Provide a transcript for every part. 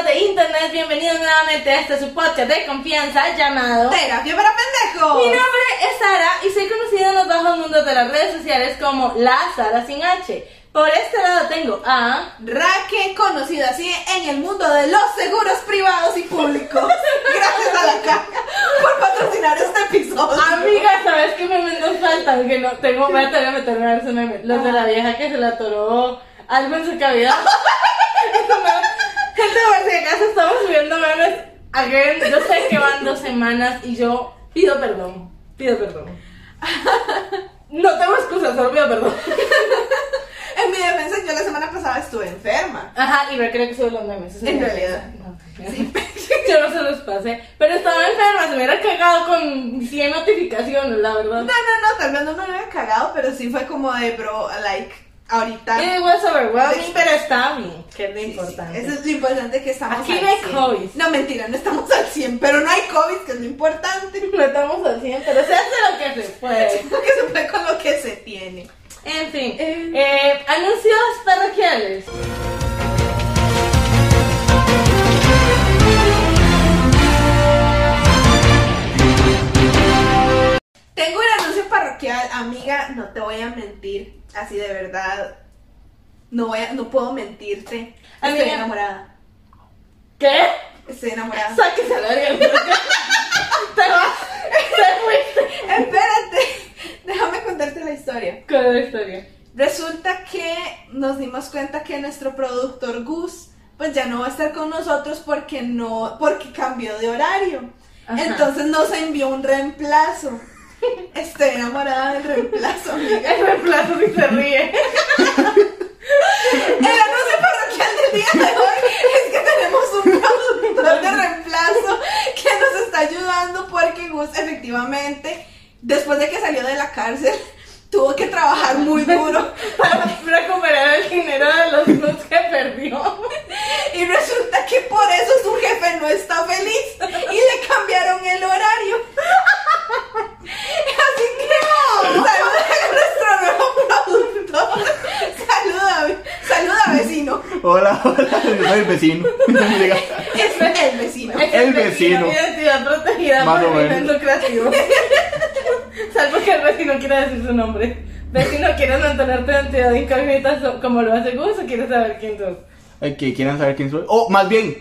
De internet. Bienvenidos nuevamente a este su podcast de confianza llamado. Terapia para pendejos. Mi nombre es Sara y soy conocida en los bajos mundos de las redes sociales como la Sara sin H. Por este lado tengo a. Raque, conocida así en el mundo de los seguros privados y públicos. Gracias a la caja por patrocinar este episodio. Amiga, ¿sabes qué memes nos faltan? Que no tengo, voy a tener que meterme a ver ese meme. Los de la vieja que se le atoró algo en su cavidad. Eso me- Gente, por si acaso estamos subiendo memes. Again, yo sé que van dos semanas y yo pido perdón. Pido perdón. No tengo excusas, solo pido perdón. En mi defensa, yo la semana pasada estuve enferma. Ajá, y me creo que sube los memes. eso En realidad. No. Yo no se los pasé. Pero estaba enferma, se me hubiera cagado con 100 notificaciones, la verdad. No, no, no, tal vez no me había cagado, pero sí fue como de, bro, like, ahorita. It was overwhelming, Sí. pero está bien, que es lo Sí, sí, importante. Eso es lo importante que estamos Aquí no hay 100. COVID. No, mentira, no estamos al 100, pero no hay COVID, que es lo importante. No estamos al 100, pero se hace lo que se puede. Lo que se puede con lo que se tiene. En fin, Eh. eh, anuncios parroquiales. Tengo un anuncio parroquial, amiga, no te voy a mentir, así de verdad. No voy a, no puedo mentirte. Estoy enamorada. ¿Qué? Estoy enamorada. Sáquese a la verga. Te vas. Te fuiste. Espérate, déjame contarte la historia. ¿Cuál es la historia? Resulta que nos dimos cuenta que nuestro productor Gus pues ya no va a estar con nosotros porque no porque cambió de horario. Ajá. Entonces nos envió un reemplazo. Estoy enamorada del reemplazo, amiga. El reemplazo si se ríe. El anuncio parroquial del día de hoy es que tenemos un productor de reemplazo que nos está ayudando porque Gus efectivamente, después de que salió de la cárcel, tuvo que trabajar muy duro Para recuperar el dinero de los nudes que perdió. y resulta que por eso su jefe no está feliz y le cambiaron el horario. Así que saluda a nuestro nuevo Saluda, saluda vecino. Hola, hola, soy el vecino. Diga, Es el vecino. Es El vecino. Identidad protegida Más por fines lucrativos. Salvo que el vecino quiera decir su nombre. Vecino, ¿quieres mantener tu identidad incógnita como lo hace Gus o quieres saber quién sos? que quieran saber quién soy. Oh, más bien,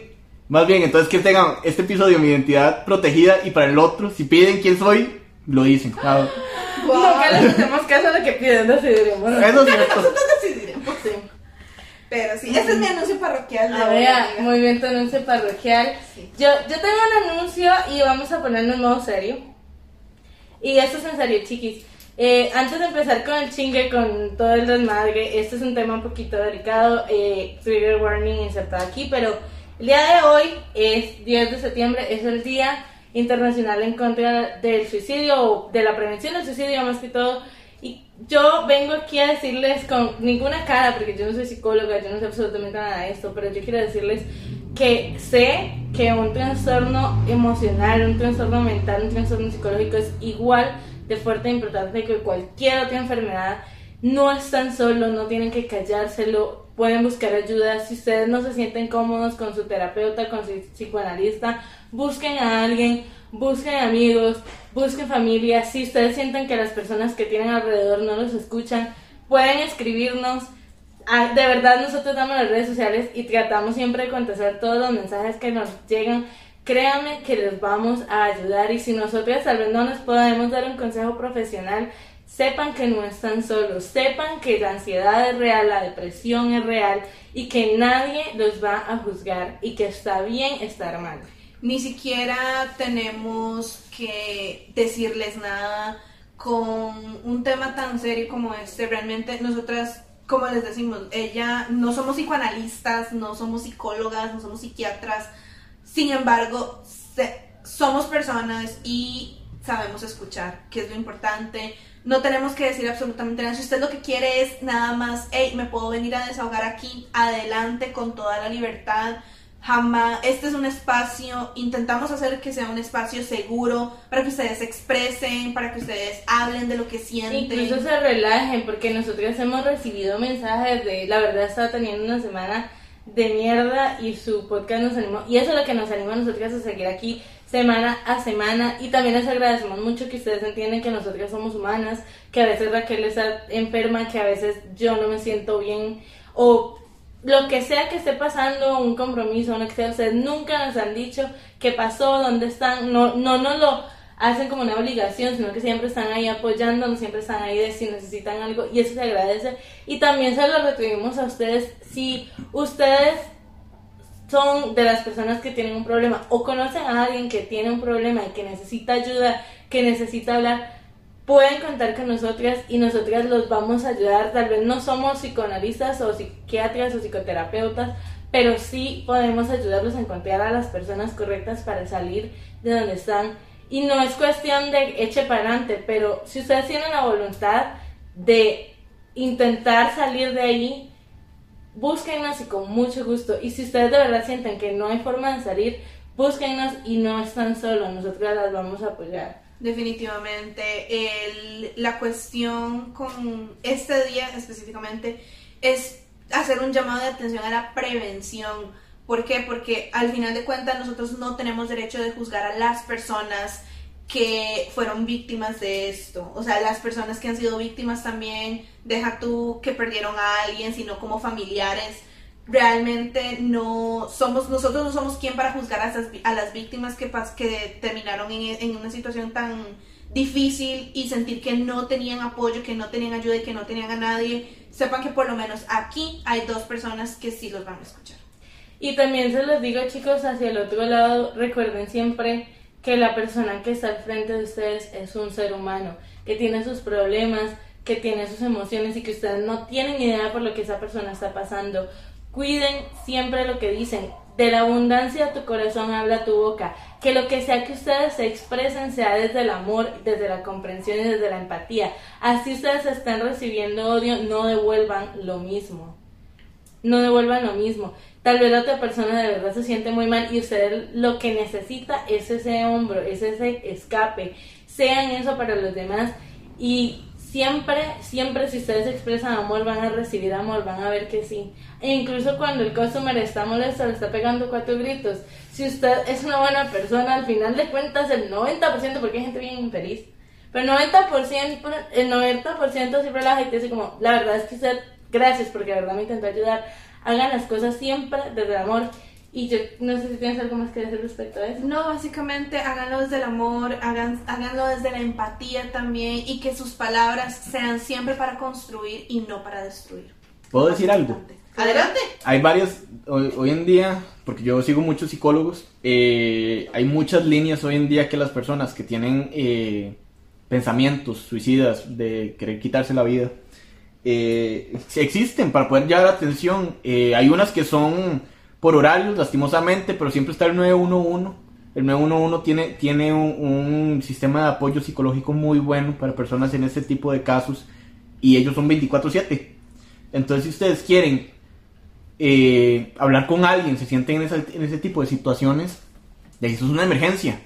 más bien, entonces que tengan este episodio mi identidad protegida y para el otro, si piden quién soy, lo dicen. Ah, Nunca les hacemos caso a lo que piden, decidiremos. eso es cierto. Nosotros decidiremos. Sí. Pero sí, ese es mi anuncio parroquial. de A ver, muy bien tu anuncio parroquial. Sí. Yo, yo tengo un anuncio y vamos a ponerlo en modo serio. Y esto es en serio, chiquis. Eh, antes de empezar con el chingue, con todo el desmadre, este es un tema un poquito delicado. Eh, trigger warning insertado aquí, pero el día de hoy es 10 de septiembre, es el Día Internacional en contra del suicidio o de la prevención del suicidio, más que todo. Y yo vengo aquí a decirles con ninguna cara, porque yo no soy psicóloga, yo no sé absolutamente nada de esto, pero yo quiero decirles que sé que un trastorno emocional, un trastorno mental, un trastorno psicológico es igual de fuerte e importante que cualquier otra enfermedad. No están solos, no tienen que callárselo, pueden buscar ayuda. Si ustedes no se sienten cómodos con su terapeuta, con su psicoanalista, busquen a alguien, busquen amigos, busquen familia. Si ustedes sienten que las personas que tienen alrededor no los escuchan, pueden escribirnos. Ah, De verdad, nosotros damos las redes sociales y tratamos siempre de contestar todos los mensajes que nos llegan. Créanme que les vamos a ayudar y si nosotros tal vez no nos podemos dar un consejo profesional, sepan que no están solos, sepan que la ansiedad es real, la depresión es real y que nadie los va a juzgar y que está bien estar mal. Ni siquiera tenemos que decirles nada con un tema tan serio como este. Realmente nosotras, como les decimos, ella no somos psicoanalistas, no somos psicólogas, no somos psiquiatras. Sin embargo, se- somos personas y sabemos escuchar, que es lo importante. No tenemos que decir absolutamente nada. Si usted lo que quiere es nada más, hey, me puedo venir a desahogar aquí, adelante con toda la libertad. Jamás, este es un espacio, intentamos hacer que sea un espacio seguro para que ustedes se expresen, para que ustedes hablen de lo que sienten. Incluso se relajen, porque nosotros hemos recibido mensajes de, la verdad estaba teniendo una semana de mierda y su podcast nos animó, y eso es lo que nos anima a nosotros a seguir aquí semana a semana, y también les agradecemos mucho que ustedes entienden que nosotros somos humanas, que a veces Raquel está enferma, que a veces yo no me siento bien, o lo que sea que esté pasando, un compromiso, que sea, ustedes nunca nos han dicho qué pasó, dónde están, no, no nos lo hacen como una obligación, sino que siempre están ahí apoyándonos, siempre están ahí de si necesitan algo y eso se agradece. Y también se lo retribuimos a ustedes si ustedes son de las personas que tienen un problema o conocen a alguien que tiene un problema y que necesita ayuda, que necesita hablar, pueden contar con nosotras y nosotras los vamos a ayudar. Tal vez no somos psicoanalistas o psiquiatras o psicoterapeutas, pero sí podemos ayudarlos a encontrar a las personas correctas para salir de donde están. Y no es cuestión de eche para adelante, pero si ustedes tienen la voluntad de intentar salir de ahí, búsquennos y con mucho gusto. Y si ustedes de verdad sienten que no hay forma de salir, búsquennos y no están solos, nosotros las vamos a apoyar. Definitivamente. El- la cuestión con este día específicamente es hacer un llamado de atención a la prevención. ¿Por qué? Porque al final de cuentas nosotros no tenemos derecho de juzgar a las personas que fueron víctimas de esto. O sea, las personas que han sido víctimas también, deja tú que perdieron a alguien, sino como familiares. Realmente no somos, nosotros no somos quien para juzgar a, esas a las víctimas que, que terminaron en, en una situación tan difícil y sentir que no tenían apoyo, que no tenían ayuda y que no tenían a nadie. Sepan que por lo menos aquí hay dos personas que sí los van a escuchar. Y también se los digo chicos, hacia el otro lado, recuerden siempre que la persona que está al frente de ustedes es un ser humano, que tiene sus problemas, que tiene sus emociones y que ustedes no tienen idea por lo que esa persona está pasando. Cuiden siempre lo que dicen. De la abundancia tu corazón habla tu boca. Que lo que sea que ustedes se expresen sea desde el amor, desde la comprensión y desde la empatía. Así ustedes están recibiendo odio, no devuelvan lo mismo no devuelvan lo mismo. Tal vez la otra persona de verdad se siente muy mal y usted lo que necesita es ese hombro, es ese escape. Sean eso para los demás y siempre, siempre si ustedes expresan amor van a recibir amor, van a ver que sí. E incluso cuando el customer está molesto, le está pegando cuatro gritos. Si usted es una buena persona, al final de cuentas el 90%, porque hay gente bien infeliz, pero el 90%, el 90% siempre la gente dice como, la verdad es que usted, gracias porque de verdad me intentó ayudar, hagan las cosas siempre desde el amor. Y yo no sé si tienes algo más que decir respecto a eso. No, básicamente háganlo desde el amor, hagan, háganlo desde la empatía también y que sus palabras sean siempre para construir y no para destruir. ¿Puedo decir algo? Adelante. Hay varios, hoy, hoy en día, porque yo sigo muchos psicólogos, eh, hay muchas líneas hoy en día que las personas que tienen eh, pensamientos suicidas de querer quitarse la vida, eh, existen para poder llevar atención. Eh, hay unas que son por horarios, lastimosamente, pero siempre está el 911. El 911 tiene, tiene un, sistema de apoyo psicológico muy bueno para personas en este tipo de casos y ellos son 24/7. Entonces, si ustedes quieren eh, hablar con alguien, se sienten en, esa- en ese tipo de situaciones, de eso es una emergencia.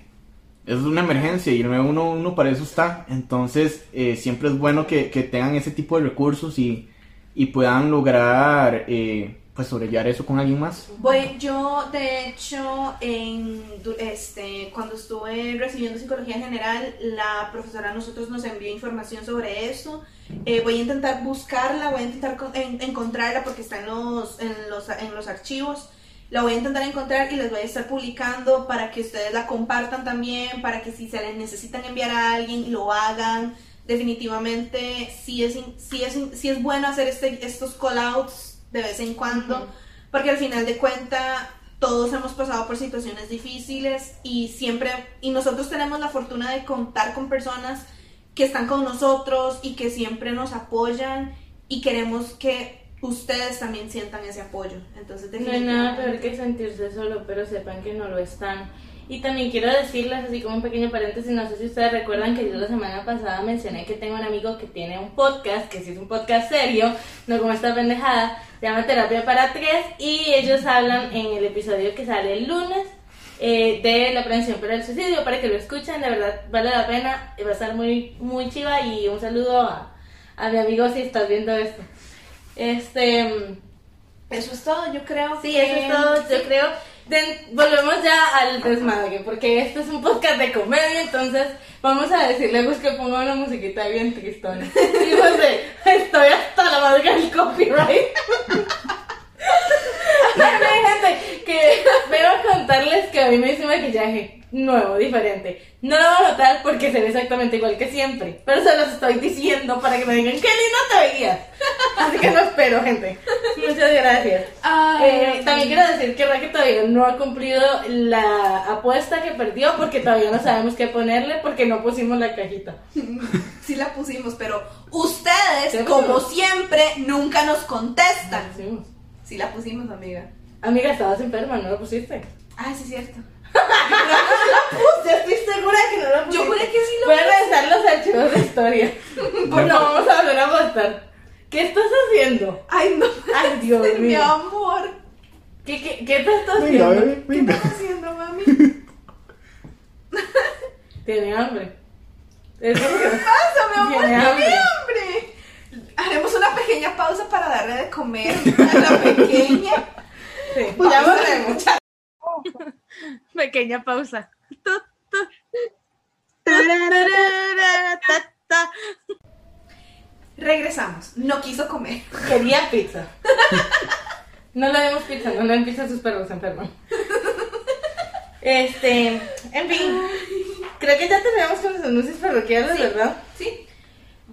Eso es una emergencia y el 911 para eso está. Entonces, eh, siempre es bueno que, que tengan ese tipo de recursos y, y puedan lograr eh, pues sobrellevar eso con alguien más. Voy, yo, de hecho, en, este, cuando estuve recibiendo psicología general, la profesora a nosotros nos envió información sobre eso. Eh, voy a intentar buscarla, voy a intentar en- encontrarla porque está en los, en, los, en los archivos. La voy a intentar encontrar y les voy a estar publicando para que ustedes la compartan también, para que si se les necesitan enviar a alguien, lo hagan. Definitivamente, sí es, sí es, sí es bueno hacer este, estos call-outs de vez en cuando. Porque al final de cuenta todos hemos pasado por situaciones difíciles y siempre, y nosotros tenemos la fortuna de contar con personas que están con nosotros y que siempre nos apoyan y queremos que ustedes también sientan ese apoyo. Entonces, No hay nada peor que sentirse solo, pero sepan que no lo están. Y también quiero decirles, así como un pequeño paréntesis, no sé si ustedes recuerdan que yo la semana pasada mencioné que tengo un amigo que tiene un podcast, que sí es un podcast serio, no como esta pendejada, se llama Terapia para Tres, y ellos hablan en el episodio que sale el lunes eh, de la prevención para el suicidio, para que lo escuchen, de verdad vale la pena, va a estar muy, muy chiva, y un saludo a, a mi amigo si estás viendo esto. Este... Eso es todo, yo creo. Sí, que- eso es todo, yo creo. De- volvemos ya al desmadre, porque este es un podcast de comedia, entonces vamos a decirle a Gus que ponga una musiquita bien tristona. Y José, estoy hasta la madre del copyright. Ay, no, gente, que vengo a contarles que a mí me hice maquillaje nuevo, diferente. No lo voy a notar porque se ve exactamente igual que siempre, pero se los estoy diciendo para que me digan qué lindo te veías. Así que no espero, gente. Muchas gracias. Eh, también quiero decir que Raque todavía no ha cumplido la apuesta que perdió porque todavía no sabemos qué ponerle porque no pusimos la cajita. sí la pusimos, pero ustedes, como siempre, nunca nos contestan. Sí la pusimos, amiga. Amiga, estabas enferma, ¿no lo pusiste? Ah, sí es cierto. Ya estoy segura que no lo pusiste. Yo juré que sí lo Voy a revisar los archivos de historia. Pues no vamos a volver a votar. ¿Qué estás haciendo? Ay, no. Ay, Dios Mi mío. amor. ¿Qué, qué, qué te estás Venga, haciendo? bebé, ¿Qué venga. estás haciendo, mami? Tiene hambre. Que- pasa, mi amor? Tiene Tiene hambre. Haremos una pequeña pausa para darle de comer a la pequeña. Sí, Pues ya volvemos. Pequeña pausa. Regresamos. No quiso comer. Quería pizza. No le demos pizza, no le den pizza a sus perros enfermos. Este, en fin, creo que ya terminamos con los anuncios parroquiales, ¿verdad? Sí.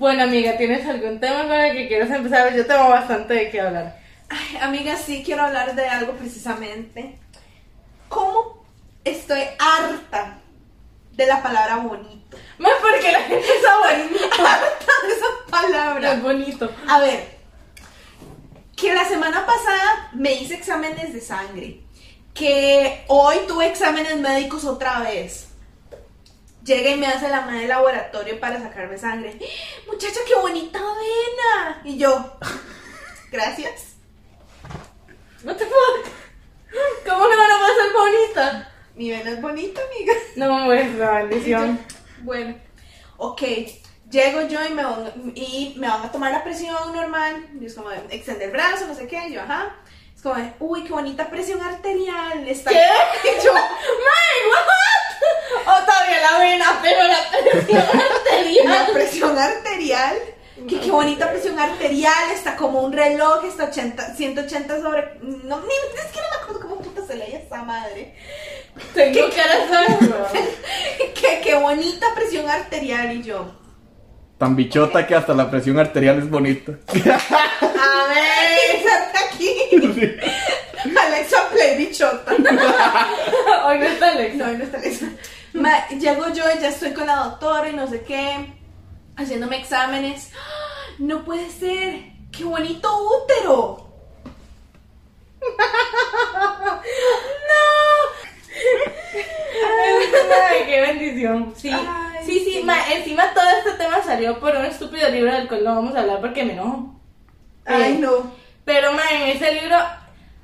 Bueno, amiga, ¿tienes algún tema con el que quieras empezar? Yo tengo bastante de qué hablar. Ay, amiga, sí quiero hablar de algo precisamente. ¿Cómo estoy harta de la palabra bonito? Más porque la gente está bonito. Harta de esa palabra. Es bonito. A ver, que la semana pasada me hice exámenes de sangre, que hoy tuve exámenes médicos otra vez. Llega y me hace la madre del laboratorio para sacarme sangre. Muchacha, qué bonita vena. Y yo, gracias. What the fuck? ¿Cómo no van a pasar bonita? Mi vena es bonita, amiga. No, es la bendición. Bueno, ok. Llego yo y me, van, y me van a tomar la presión normal. Y es como, de, extender el brazo, no sé qué. Y yo, ajá. Es como, de, uy, qué bonita presión arterial. Está... ¿Qué? Y yo, ¡My, what! O todavía la vena, pero la presión arterial. la presión arterial. Que qué bonita presión arterial. Está como un reloj. Está 80, 180 sobre. No, ni, es que no me acuerdo cómo puta se leía esa madre. Tengo bro. que qué bonita presión arterial. Y yo, Tan bichota que hasta la presión arterial es bonita. A ver. Aquí. Alexa Play bichota. Hoy no está Alexa. No, no está Alexa. Ma- llego yo y ya estoy con la doctora y no sé qué, haciéndome exámenes. ¡Ah! No puede ser. ¡Qué bonito útero! Ay, qué bendición. Sí, sí, sí, ma, encima todo este tema salió por un estúpido libro del cual no vamos a hablar porque me enojo. Ay, Eh, no. Pero, ma, en ese libro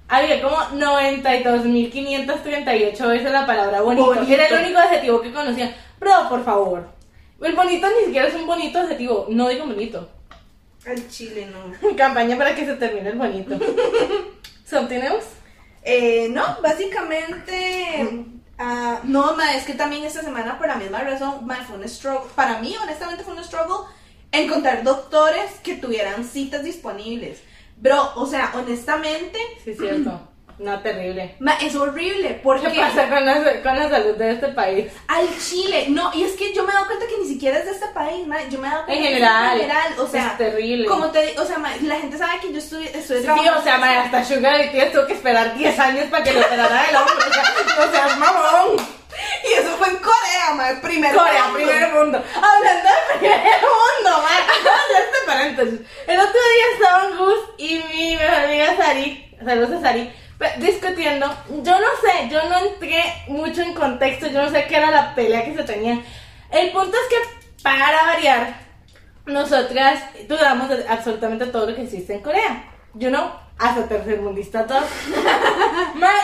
había como 92.538 veces la palabra bonito. Bonito. Era el único adjetivo que conocían. Bro, por favor. El bonito ni siquiera es un bonito adjetivo. No digo bonito. Al chile no. Campaña para que se termine el bonito. ¿Something else? Eh, no, básicamente. Ah, no, ma, es que también esta semana, por la misma razón, ma, fue un struggle. Para mí, honestamente, fue un struggle encontrar doctores que tuvieran citas disponibles. Bro, o sea, honestamente, Sí, es cierto. No, terrible. ma, es horrible. Porque ¿Qué pasa con la, con la salud de este país? al Chile, no, y es que yo me he dado cuenta que ni siquiera es de este país, ma, yo me he dado cuenta En es general. en general, o sea, es terrible. como te digo, o sea, ma, la gente sabe que yo estoy, estoy Sí, trabajando. o sea, madre, hasta Sugar y tías tuvo que esperar 10 años para que le operara el hombro. O sea, seas mamón. Y eso fue en Corea, mae. Primer Corea, mundo. primer mundo. Hablando de primer mundo. Hacer este paréntesis. El otro día estaban Gus y mi mejor amiga Sari, saludos a Sari, discutiendo. Yo no sé, yo no entré mucho en contexto, yo no sé qué era la pelea que se tenía. El punto es que, para variar, nosotras dudamos de absolutamente todo lo que existe en Corea. Yo no, hasta tercermundista todo.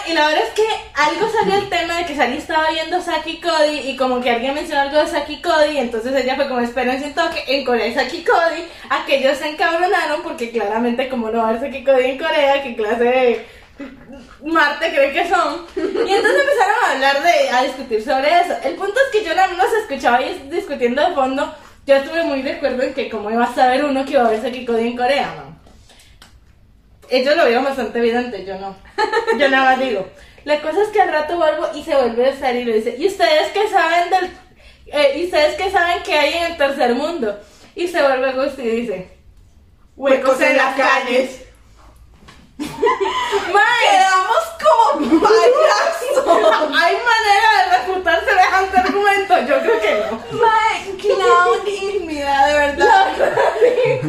Y la verdad es que algo salió el tema de que Sally estaba viendo Saki Cody y como que alguien mencionó algo de Saki Cody, entonces ella fue como espérense un toque, en Corea hay Saki Cody, aquellos se encabronaron porque claramente como no va a haber Saki Cody en Corea, qué clase de Marte creen que son. Y entonces empezaron a hablar de, a discutir sobre eso. El punto es que yo no los escuchaba y discutiendo de fondo, yo estuve muy de acuerdo en que como iba a saber uno que iba a ver Saki Cody en Corea, ¿no? Ellos lo vieron bastante evidente, yo no. Yo nada más digo. La cosa es que al rato vuelvo y se vuelve a estar y le dice, ¿y ustedes qué saben del... eh, ¿Y ustedes qué saben que hay en el tercer mundo? Y se vuelve Gusti y dice, huecos en las calles. Mae, Quedamos como payasos. ¿hay manera de refutar semejante argumento? Yo creo que no. Mae, clown dignidad, de verdad.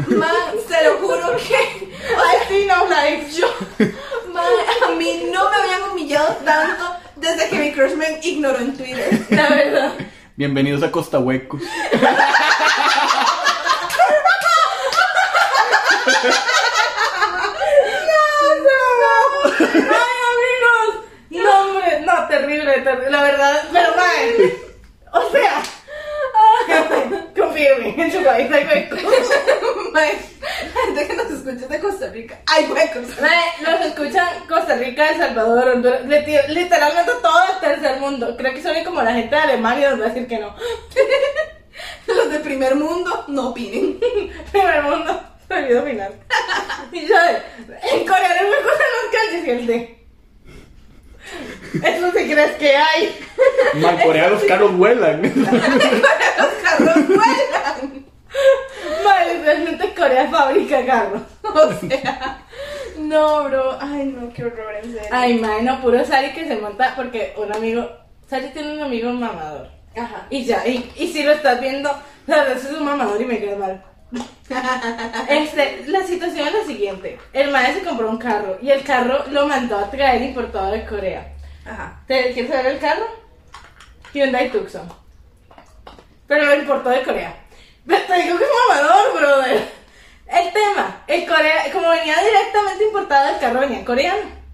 Mae, se lo juro que. I see no life. Yo, mae, a mí no me habían humillado tanto desde que mi crush me ignoró en Twitter. La verdad. Bienvenidos a Costa Huecos. ¡Ay, amigos! No, hombre, no, terrible, terrible. La verdad, pero mae. O sea. Confío en su país hay huecos. Gente que nos escucha de Costa Rica. Hay huecos. Los escuchan Costa Rica, El Salvador, Honduras, literalmente todo el tercer mundo. Creo que solo como la gente de Alemania nos va a decir que no. Los de primer mundo no opinen. Primer mundo, prohibido final. Y yo en Corea hay huecos en las calles y el de. Eso sí crees que hay. En Corea los carros vuelan. Los carros vuelan. Mae, literalmente Corea fabrica carros. O sea. No, bro. Ay, no, qué horror, en serio. Ay, mae, no, puro Sari que se monta porque un amigo. Sari tiene un amigo mamador. Ajá. Y ya, y, y si lo estás viendo, la verdad es un mamador y me queda mal. Este, la situación es la siguiente. El maestro se compró un carro y el carro lo mandó a traer importado de Corea. Ajá. ¿Te quieres saber el carro? Hyundai Tucson. Pero lo importó de Corea. Pero Te digo que es mamador, brother. El tema, el Corea, como venía directamente importado, el carro venía coreano.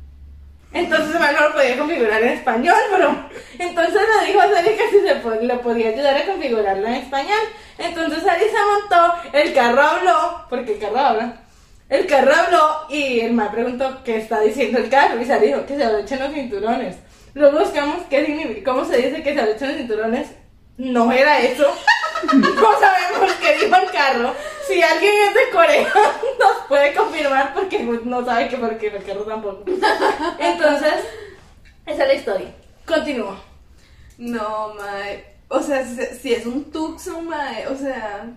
Entonces man, no lo podía configurar en español, bro. Entonces le dijo a Sari que si se po- le podía ayudar a configurarlo en español. Entonces Sari se montó, el carro habló, porque el carro habla. El carro habló y el man preguntó qué está diciendo el carro. Y Sari dijo que se abrochen los cinturones. Luego buscamos qué significa, cómo se dice que se abrochen los cinturones. No era eso. No sabemos qué dijo el carro. Si alguien es de Corea, nos puede confirmar porque no sabe que porque el carro tampoco. Entonces, esa es la historia. Continúa. No, mae. O sea, si, es un Tucson, mae. O sea,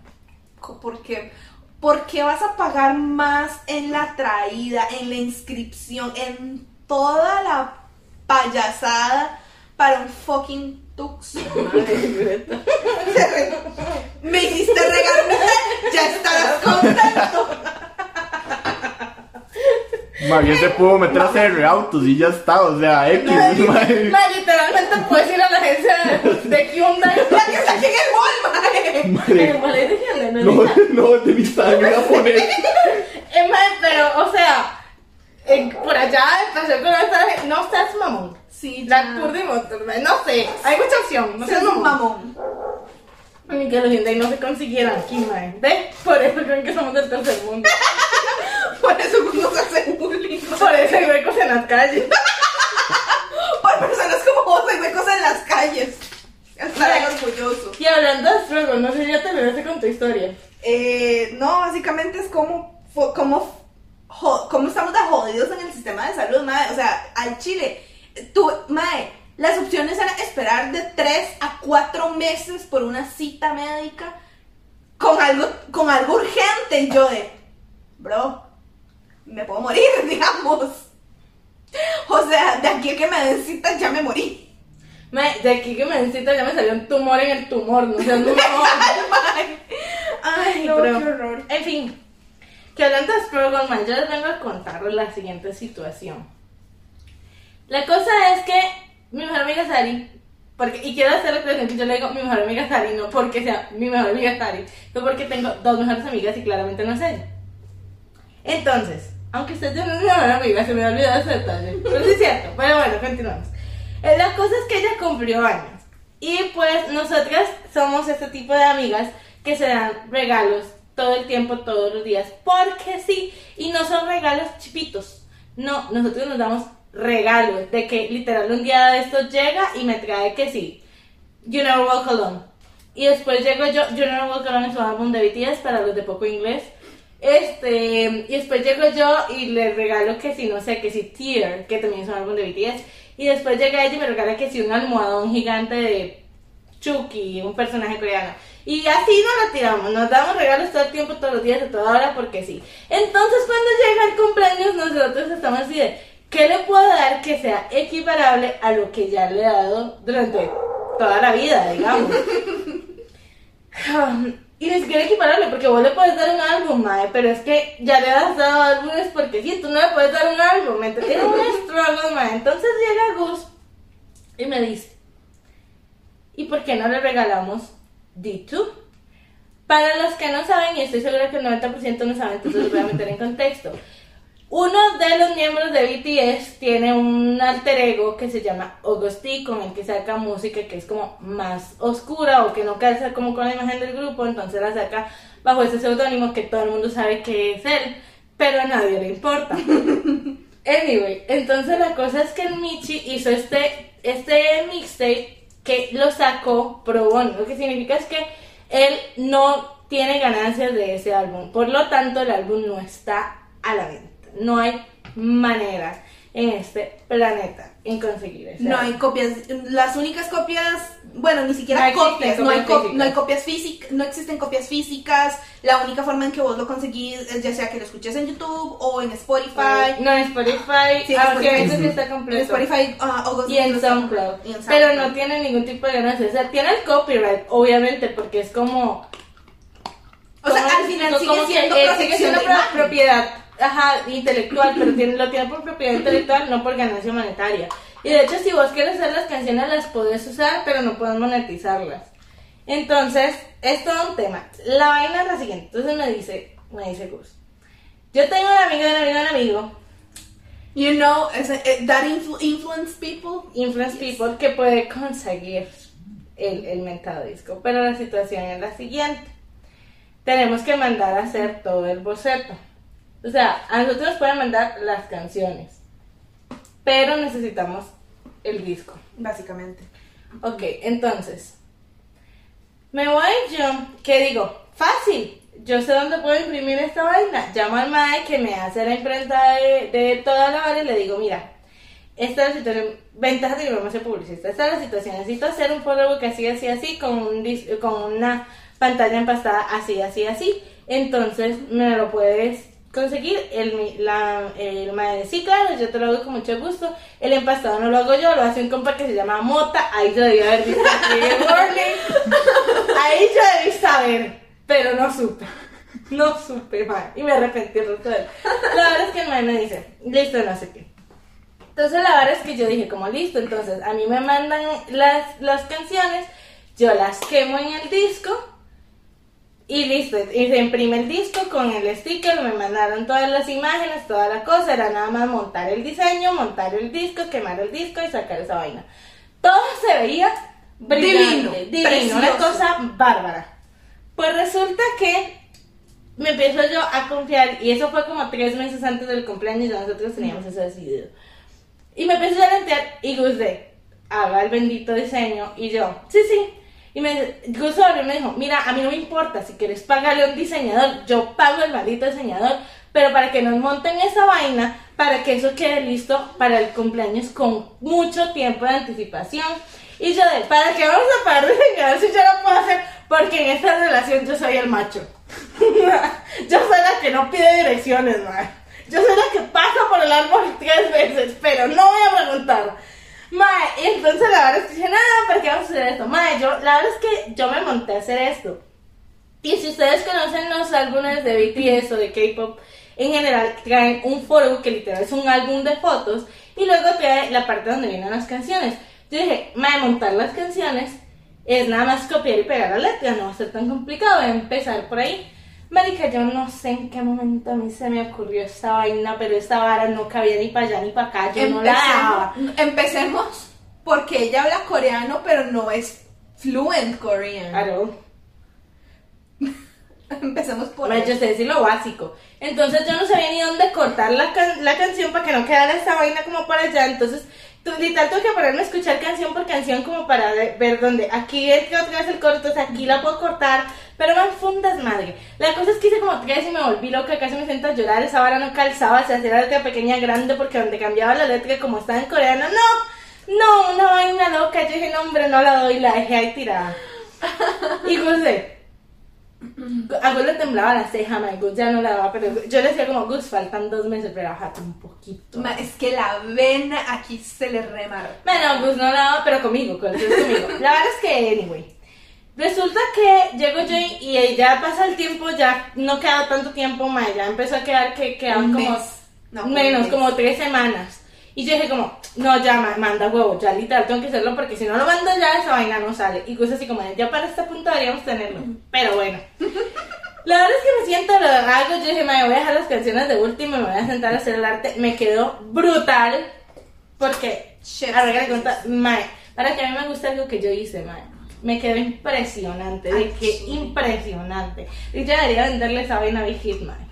¿por qué? ¿Por qué vas a pagar más en la traída, en la inscripción, en toda la payasada para un fucking Tucson? mae? Me hiciste mi sed, ya estarás contento. Más bien se pudo meter a hacer autos y ya está, o sea, X. mae. Ma, literalmente puedes ir a la agencia de, de Hyundai. La que saqué en el. Madre, El mall es de Hyundai, no es No, de Nissan, iba a poner. Eh, ma, pero, o sea, por allá empezó con esta. No seas mamón. Sí, La ya. Curdy Motors, ma, no sé. Hay mucha opción. No seas un mamón. Ni que los Hyundai no se consiguieran aquí, mae. ¿Ve? Por eso creen que somos del tercer mundo. Por eso nos hacen bullying. Por eso hay huecos en las calles. Por personas como vos hay huecos en las calles. Estaré orgulloso. Y hablando de Struggle, no sé si ya terminaste con tu historia. Eh, no, básicamente es como, como, como estamos de jodidos en el sistema de salud, mae. O sea, al Chile, tú, mae, las opciones eran esperar de 3 a 4 meses por una cita médica con algo, con algo urgente. Y yo de, bro, me puedo morir, digamos. O sea, de aquí a que me den cita ya me morí. De aquí que me necesito ya me salió un tumor en el tumor, no sé, no, Ay, no, pero qué horror. En fin, que hablando de Struggle Man, yo les vengo a contar la siguiente situación. La cosa es que mi mejor amiga Sari, porque, y quiero hacer la expresión que yo le digo mi mejor amiga Sari, no porque sea mi mejor amiga Sari, sino porque tengo dos mejores amigas y claramente no es ella. Entonces, aunque usted no es mi mejor amiga, se me ha olvidado ese detalle, pero sí es cierto. Pero bueno, continuamos. Eh, La cosa es que ella cumplió años. Y pues nosotras somos este tipo de amigas que se dan regalos todo el tiempo, todos los días, porque sí, y no son regalos chipitos. No, nosotros nos damos regalos de que literal un día de esto llega y me trae que sí, You Never Walk Alone. Y después llego yo, You Never Walk Alone es un álbum de BTS para los de poco inglés. Este, y después llego yo y le regalo que si, no sé, que si Tear, que también es un álbum de BTS. Y después llega ella y me regala que si un almohadón gigante de Chucky, un personaje coreano. Y así nos la tiramos, nos damos regalos todo el tiempo, todos los días, a toda hora, porque sí. Entonces cuando llega el cumpleaños nosotros estamos así de, ¿qué le puedo dar que sea equiparable a lo que ya le he dado durante toda la vida, digamos? Y ni siquiera equiparable, porque vos le puedes dar un álbum, mae, pero es que ya le has dado álbumes porque sí, tú no le puedes dar un álbum, ¿me entiendes? Era un struggle, mae. Entonces llega Gus y me dice, ¿y por qué no le regalamos D2? Para los que no saben, y estoy segura que el 90% no saben, entonces los voy a meter en contexto. Uno de los miembros de BTS tiene un alter ego que se llama Augusti, con el que saca música que es como más oscura o que no calza como con la imagen del grupo, entonces la saca bajo ese seudónimo que todo el mundo sabe que es él, pero a nadie le importa. Anyway, entonces la cosa es que el Michi hizo este, este mixtape que lo sacó pro bono, lo que significa es que él no tiene ganancias de ese álbum, por lo tanto el álbum no está a la venta, no hay manera en este planeta en conseguir ese No hay copias, las únicas copias, bueno, ni siquiera No copias, no hay, copias co- físicas. no hay copias físicas, no existen copias físicas. La única forma en que vos lo conseguís es ya sea que lo escuches en YouTube o en Spotify. No, en Spotify, Sí, en aunque a veces sí está En completo. Spotify ah, o Y en SoundCloud. y en Pero SoundCloud. no tiene ningún tipo de ganancia. O sea, tiene el copyright, obviamente, porque es como. O sea, ¿cómo al final sigue siendo eh, sigue siendo propiedad ajá, intelectual, pero tiene, lo tiene por propiedad intelectual, no por ganancia monetaria. Y de hecho, si vos quieres hacer las canciones, las podés usar, pero no puedes monetizarlas. Entonces, es todo un tema. La vaina es la siguiente. Entonces me dice, me dice Gus. Yo tengo un amigo, un amigo, un amigo You know, eh, that influ- influence people. influence people que puede conseguir el, el mentado disco. Pero la situación es la siguiente. Tenemos que mandar a hacer todo el boceto. O sea, a nosotros nos pueden mandar las canciones. Pero necesitamos el disco. Básicamente. Ok, entonces. Me voy yo, que digo, fácil. Yo sé dónde puedo imprimir esta vaina. Llamo al MAE que me hace la imprenta de, de toda la vara y le digo, mira, esta es la situación, ventaja de información publicista, esta es la situación, necesito hacer un follow que así, así, así, con, un con una pantalla empastada así, así, así. Entonces, me lo puedes conseguir. El, la, el MAE dice, sí, claro, yo te lo hago con mucho gusto. El empastado no lo hago yo, lo hace un compa que se llama Mota. Ahí yo debí haber visto. Ahí yo debí saber, pero no supe. No supe, mae. Y me arrepentí de él. La verdad es que el mae me dice, listo, no sé qué. Entonces la verdad es que yo dije, como listo, entonces a mí me mandan las, las canciones, yo las quemo en el disco y listo. Y se imprime el disco con el sticker, me mandaron todas las imágenes, toda la cosa, era nada más montar el diseño, montar el disco, quemar el disco y sacar esa vaina. Todo se veía brillante, Divino, divino, una cosa bárbara. Pues resulta que me empiezo yo a confiar, y eso fue como tres meses antes del cumpleaños, ya nosotros teníamos eso decidido. Y me yo a lentear y Gus de, haga el bendito diseño, y yo, sí, sí. Y me, abrió y me dijo, mira, a mí no me importa, si quieres pagarle un diseñador, yo pago el maldito diseñador, pero para que nos monten esa vaina, para que eso quede listo para el cumpleaños con mucho tiempo de anticipación. Y yo de, ¿para qué vamos a pagar diseñador si yo lo puedo hacer? Porque en esta relación yo soy el macho. yo soy la que no pide direcciones, man. Yo soy la que pasa por el árbol tres veces, pero no voy a preguntar. Mae, y entonces la verdad es que dije, nada, ¿para qué vamos a hacer esto? Mae, yo, la verdad es que yo me monté a hacer esto. Y si ustedes conocen los álbumes de BTS o de K-pop, en general traen un foro que literal es un álbum de fotos y luego trae la parte donde vienen las canciones. Yo dije, mae, montar las canciones es nada más copiar y pegar la letra, no va a ser tan complicado, voy a empezar por ahí. Marica, yo no sé en qué momento a mí se me ocurrió esta vaina, pero esta vara no cabía ni para allá ni para acá, yo no la daba. Empecemos, porque ella habla coreano, pero no es fluent coreano. Claro. Empecemos por Bueno, yo sé decir lo básico. Entonces yo no sabía ni dónde cortar la, can- la canción para que no quedara esa vaina como para allá. Entonces, literal tuve que ponerme a escuchar canción por canción como para ver dónde. Aquí es que otra vez el corto, o sea, aquí la puedo cortar. Pero man, fue un desmadre. La cosa es que hice como tres y me volví loca, casi me siento a llorar. Esa vara no calzaba, se hacía la letra pequeña grande porque donde cambiaba la letra como estaba en coreano, no. No, una vaina loca. Yo dije, no, hombre, no la doy, la dejé ahí tirada. Y José, a Gus le temblaba la ceja, man. Gus ya no la daba, pero yo le decía como, Gus, faltan dos meses, relájate un poquito. Ma, es que la vena aquí se le remarca. Bueno, Gus no la daba, pero conmigo, con es conmigo. La verdad es que, anyway. Resulta que llego yo y, y ya pasa el tiempo, ya no queda tanto tiempo, ma, ya empezó a quedar que quedaban como. No, menos, como tres semanas. Y yo dije como, no, ya, ma, manda huevo, ya literal tengo que hacerlo porque si no lo mando ya esa vaina no sale. Y Gus así como, ya para este punto deberíamos tenerlo. Pero bueno. La verdad es que me siento, lo hago, yo dije, me voy a dejar las canciones de último y me voy a sentar a hacer el arte. Me quedó brutal porque, ahora que le kiss. cuento, mae, para que a mí me gusta algo que yo hice, mae, me quedó impresionante, de que sí. impresionante. Y yo debería venderle esa vaina a Big Hit, mae.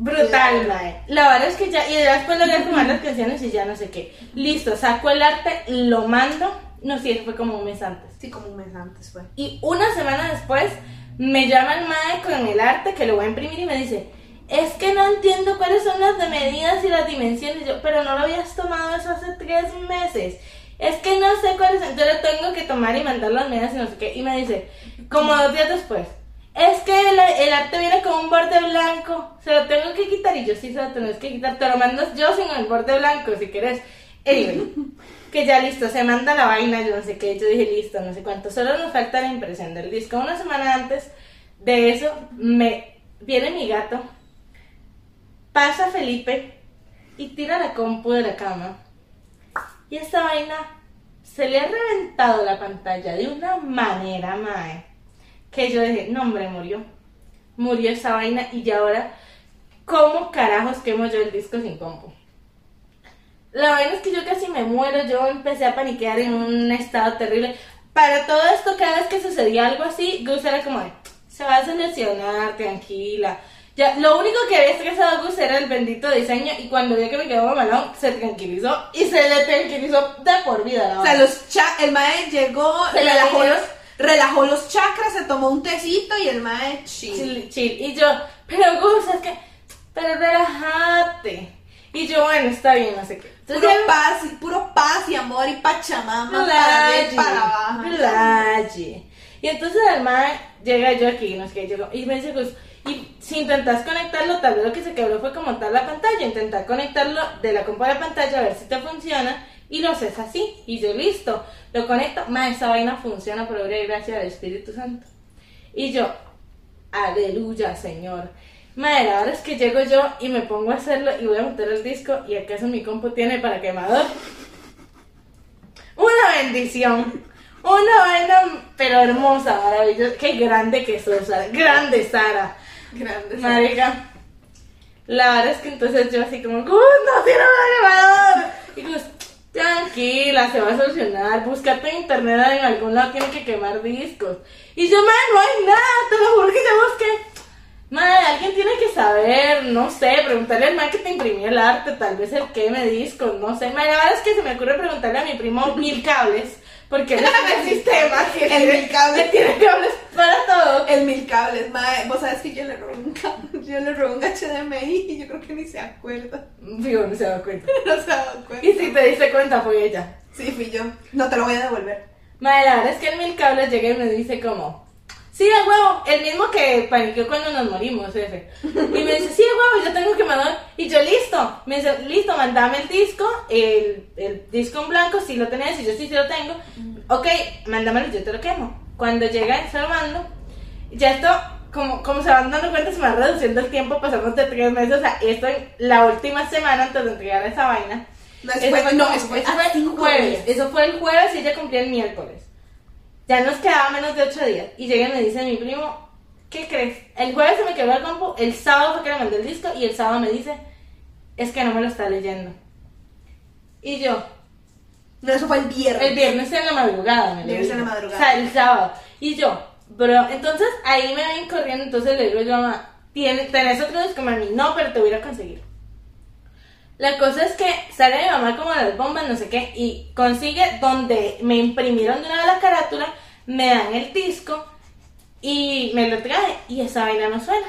Brutal, mae. La verdad es que ya, y después logré tomar las canciones y ya no sé qué. Listo, saco el arte, lo mando. No sé, fue como un mes antes. Sí, como un mes antes fue. Y una semana después me llama el mae con el arte que lo voy a imprimir y me dice, es que no entiendo cuáles son las medidas y las dimensiones. Yo, pero no lo habías tomado eso hace tres meses. Es que no sé cuáles, entonces lo tengo que tomar y mandar las medidas y no sé qué. Y me dice, como dos días después, es que el, el arte viene con un borde blanco, se lo tengo que quitar. Y yo, sí, se lo tengo que quitar, te lo mandas yo sin el borde blanco si quieres. Anyway, que ya listo, se manda la vaina, yo no sé qué, yo dije listo, no sé cuánto, solo nos falta la impresión del disco. Una semana antes de eso, me viene mi gato, pasa Felipe y tira la compu de la cama. Y esta vaina se le ha reventado la pantalla de una manera, mae, que yo dije, no hombre, murió. Murió esa vaina y ya ahora, ¿cómo carajos quemo yo el disco sin compu? La vaina es que yo casi me muero, yo empecé a paniquear en un estado terrible. Para todo esto, cada vez que sucedía algo así, Gus era como se va a solucionar, tranquila. Ya, lo único que había estresado a Gus era el bendito diseño y cuando vio que me quedó malón, se tranquilizó y se le tranquilizó de por vida la O sea, los cha el mae llegó, Se relajó los, relajó los chakras, se tomó un tecito y el mae chill. chill, chill. Y yo, pero Gus, es que, pero relájate. Y yo, bueno, está bien, no sé qué. Entonces, Puro paz, puro paz y amor y pachamama y para abajo. Relaje. Y entonces el mae llega yo aquí, no sé qué, llegó, y me dice, pues, y si intentas conectarlo, tal vez lo que se quebró fue como tal la pantalla, intentar conectarlo de la compu a la pantalla a ver si te funciona, y lo haces así, y yo listo, lo conecto, mae, esa vaina funciona por obra y gracia del Espíritu Santo. Y yo, aleluya, Señor. Madre, la verdad es que llego yo y me pongo a hacerlo y voy a meter el disco y acaso mi compu tiene para quemador. Una bendición. Una vaina, pero hermosa, maravillosa. Qué grande que sos, Sara. Grande, Sara. Grande. Marica. La verdad es que entonces yo así como, ¡Gus, no tiene un elevador! Y Gus, tranquila, se va a solucionar. Búscate en internet en algún lado, tiene que quemar discos. Y yo, madre, no hay nada, te lo juro que ya busqué. Madre, alguien tiene que saber, no sé, preguntarle al man que te imprimió el arte, tal vez el queme discos, no sé. Madre, la verdad es que se me ocurre preguntarle a mi primo mil cables, porque en el sistema, que El tiene- mil cables. tiene cables para todo. El mil cables, mae. Vos sabes que yo le robé un cable, yo le robé un HDMI y yo creo que ni se acuerda. Fijo, no se da cuenta. No se dado cuenta. Y si te diste cuenta fue ella. Sí, fui yo. No te lo voy a devolver. Madre, la verdad es que el mil cables llega y me dice como, sí, de huevo, el mismo que paniqueó cuando nos morimos, ese. Y me dice, sí, de huevo, yo tengo quemador. Y yo, listo. Me dice, listo, mandame el disco, el, el disco en blanco, si lo tenés, y yo sí, sí lo tengo. Ok, mándamelo, yo te lo quemo. Cuando llega, se lo mando. Ya esto, como, como se van dando cuenta, se me va reduciendo el tiempo, pasamos de tres meses. O sea, esto en la última semana antes de entregar esa vaina. No, Eso fue, no, eso fue eso fue cinco jueves. días. Eso fue el jueves y ella cumplía el miércoles. Ya nos quedaba menos de ocho días. Y llega y me dice mi primo, ¿qué crees? El jueves se me quedó el compu, el sábado fue que le mandé el disco y el sábado me dice, es que no me lo está leyendo. Y yo, No, eso fue el viernes. el viernes en la madrugada, me lo Viernes en la madrugada. O sea, el sábado. Y yo, bro, entonces ahí me ven corriendo, entonces le digo yo, mamá, ¿tienes, ¿tenés otro disco, mami? No, pero te voy a ir a conseguir. La cosa es que sale mi mamá como las bombas, no sé qué, y consigue donde me imprimieron de una vez la carátula, me dan el disco y me lo trae y esa vaina no suena.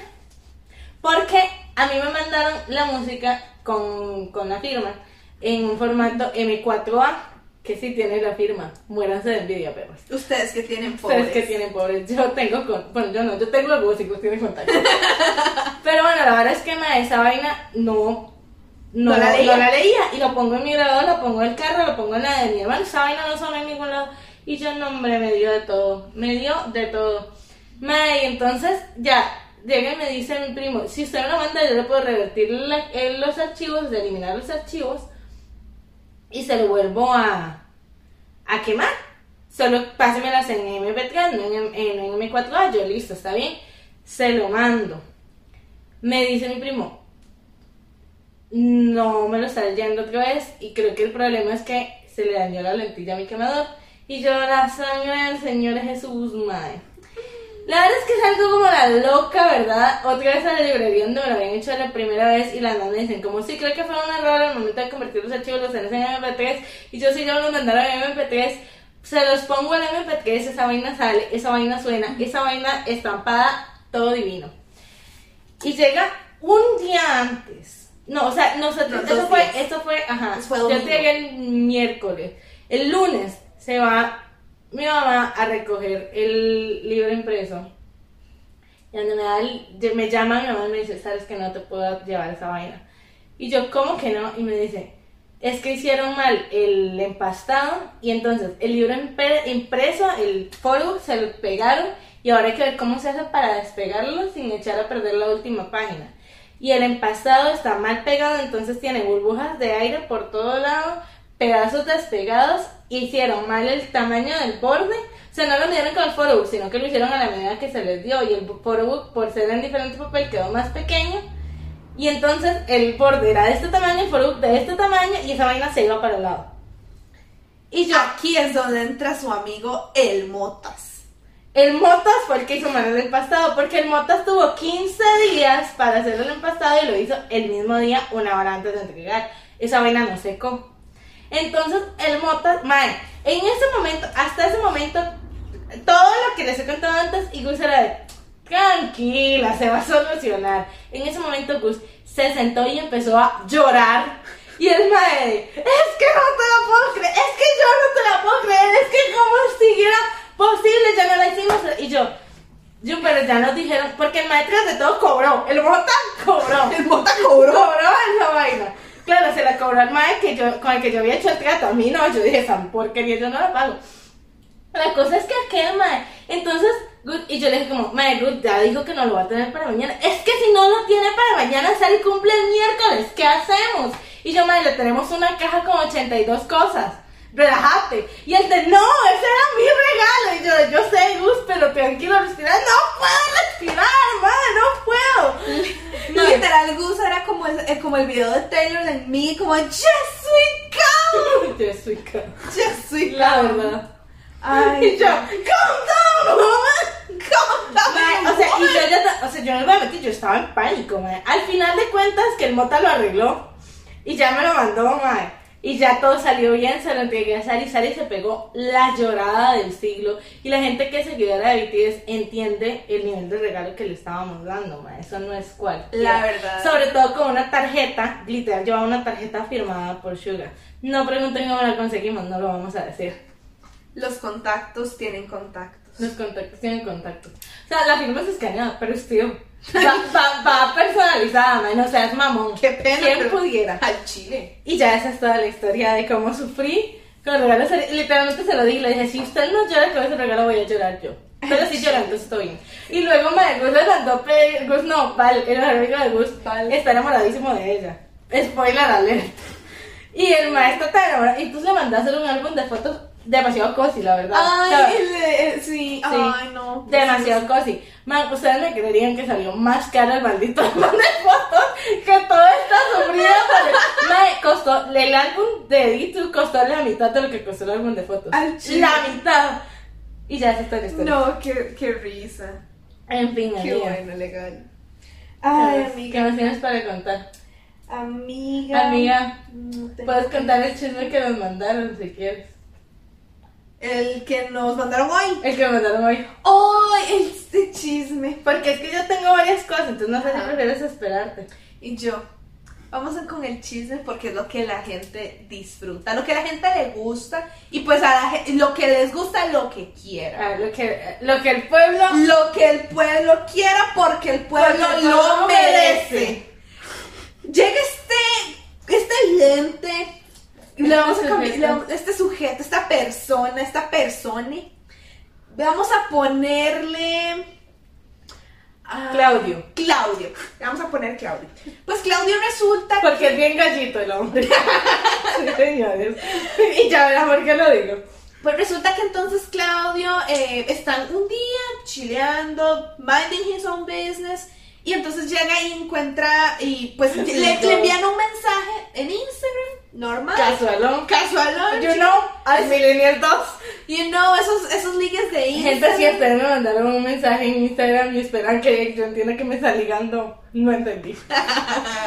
Porque a mí me mandaron la música con, con la firma en un formato M4A, que sí tiene la firma. Muéranse de envidia, perros. Ustedes que tienen Ustedes pobres. que tienen pobres. Yo tengo con. Bueno, yo no, yo tengo el músicos, tienen contacto. Pero bueno, la verdad es que ma, esa vaina no. No, No la leía. no la leía. Y lo pongo en mi grabador, lo pongo en el carro, lo pongo en la de mi hermano. Esa vaina no suena en ningún lado. Y yo, no, hombre, me dio de todo. Me dio de todo. Ma, y entonces ya. Llega y me dice mi primo, si usted me lo manda, yo le puedo revertir la- eh, los archivos, de eliminar los archivos y se lo vuelvo a, a quemar. Solo pásemelas en MP3, no en, en, en M4A, yo listo, está bien. Se lo mando. Me dice mi primo, no me lo está leyendo otra vez y creo que el problema es que se le dañó la lentilla a mi quemador. Y yo, la sangre del Señor Jesús, madre. La verdad es que es algo como la loca, ¿verdad? Otra vez a la librería donde me lo habían hecho la primera vez y mamás me dicen, como sí, creo que fue un error al momento de convertir los archivos, los en MP3 y yo sí, yo los mandaron en MP3, se los pongo en MP3, esa vaina sale, esa vaina suena, esa vaina estampada, todo divino. Y llega un día antes. No, o sea, nosotros, No, eso fue, eso fue, ajá. Eso fue yo llegué el miércoles. El lunes se va mi mamá a recoger el libro impreso. Y donde me, da el- me llama mi mamá y me dice, sabes que no te puedo llevar esa vaina. Y yo, ¿cómo que no? Y me dice, es que hicieron mal el empastado y entonces el libro impreso, el foro, se lo pegaron y ahora hay que ver cómo se hace para despegarlo sin echar a perder la última página. Y el empastado está mal pegado, entonces tiene burbujas de aire por todo lado, pedazos despegados, hicieron mal el tamaño del borde, o sea, no lo midieron con el photobook, sino que lo hicieron a la medida que se les dio y el photobook, por ser en diferente papel, quedó más pequeño. Y entonces el borde era de este tamaño, el photobook de este tamaño y esa vaina se iba para el lado. Y yo, Aquí es donde entra su amigo el Motas. El Motas fue el que hizo mal el empastado, porque el Motas tuvo 15 días para hacer el empastado y lo hizo el mismo día, una hora antes de entregar. Esa vaina no secó. Entonces, el Motas, mae, en ese momento, hasta ese momento, todo lo que les he contado antes, y Gus era de, tranquila, se va a solucionar. En ese momento, Gus se sentó y empezó a llorar. Y el mae, es que no te la puedo creer, es que yo no te la puedo creer, es que como siguiera posible, ya no la hicimos. Y yo, yo, pero ya nos dijeron, porque el maestro de todo cobró, el Mota cobró. El Mota cobró. Cobró esa vaina. Claro, se la cobró al maestro que yo, con el que yo había hecho el trato. A mí no, yo dije, esa porquería yo no la pago. La cosa es que aquel mae, entonces, Good, y yo le dije como, mae, Good, ya dijo que no lo va a tener para mañana. Es que si no lo tiene para mañana, sale y cumple el miércoles, ¿qué hacemos? Y yo, mae, le tenemos una caja con 82 cosas. Relájate. Y él de, no, ese era mi regalo. Y yo, yo sé, Gus, pero tranquilo, respira. No puedo respirar, mae, no puedo. No, Literal, Gus era como el, eh, como el video de Taylor en mí, como Yo soy calm, yo soy ca- yo soy La calm. verdad. Ay, Y yo, calm down, woman. calm down, Mae, o sea, y yo ya, o sea, yo no me voy a mentir, yo estaba en pánico, mae. Al final de cuentas, que el Mota lo arregló y ya me lo mandó, mae. Y ya todo salió bien, se lo entregué a Sari, Sari se pegó la llorada del siglo. Y la gente que es seguidora de BTS entiende el nivel de regalo que le estábamos dando, mae. Eso no es cual. La verdad. Sobre todo con una tarjeta, literal, llevaba una tarjeta firmada por Sugar. No pregunten cómo la conseguimos, no lo vamos a decir. Los contactos tienen contactos. Los contactos tienen contactos. O sea, la firma es escaneada, pero es tío. Va, va, va personalizada, man. O sea, es mamón. Qué pena, ¿Quién pero- pudiera? Al chile. Y ya esa es toda la historia de cómo sufrí con los regalos. Literalmente se lo di y le dije, si usted no llora con ese regalo voy a llorar yo. Pero si llora, entonces estoy bien. Y luego me Gus le mandó, Gus no, Val, el amigo de Gus, Val. está enamoradísimo de ella. Spoiler alert. Y el maestro está enamorado. Y tú le mandaste un álbum de fotos demasiado cozy, la verdad. Ay, eh, sí, ay, no. Demasiado cozy. Man, ustedes me creerían que salió más caro el maldito álbum de fotos que toda esta sufrida. por- Man, costó, el álbum de D2 costó la mitad de lo que costó el álbum de fotos. La mitad. Y ya esa es toda la historia. No, qué, qué risa. En fin, Qué amiga. bueno, legal. ¿Qué Ay, más- ¿Qué amiga. más tienes para contar? Amiga. Amiga, No puedes contar el chisme que nos mandaron si quieres. El que nos mandaron hoy. El que me mandaron hoy. ¡Ay, este chisme! Porque es que yo tengo varias cosas, entonces no sé si Ajá. prefieres esperarte. Y yo, vamos a con el chisme porque es lo que la gente disfruta, lo que la gente le gusta y pues a la gente, lo que les gusta, lo que quiera. Ah, lo, que, lo que el pueblo Lo que el pueblo quiera porque el pueblo Porque el lo merece. merece. Llega este, este lente y le vamos a Este cambiar, sujeto. este esta persona, esta persona, vamos a ponerle... ah, Claudio. Claudio. Vamos a poner Claudio. Pues Claudio resulta Porque es bien gallito el hombre. sí, señores. Y ya verás por qué lo digo. Pues resulta que entonces Claudio eh, están un día chileando, minding his own business, y entonces llega y encuentra, y pues le, le envían un mensaje en Instagram, normal. Casualón. Casualón. You know, al Millennial 2. You know, esos, esos ligues de Instagram. Gente, si ustedes me mandaron un mensaje en Instagram y esperan que yo entienda que me está ligando, no entendí.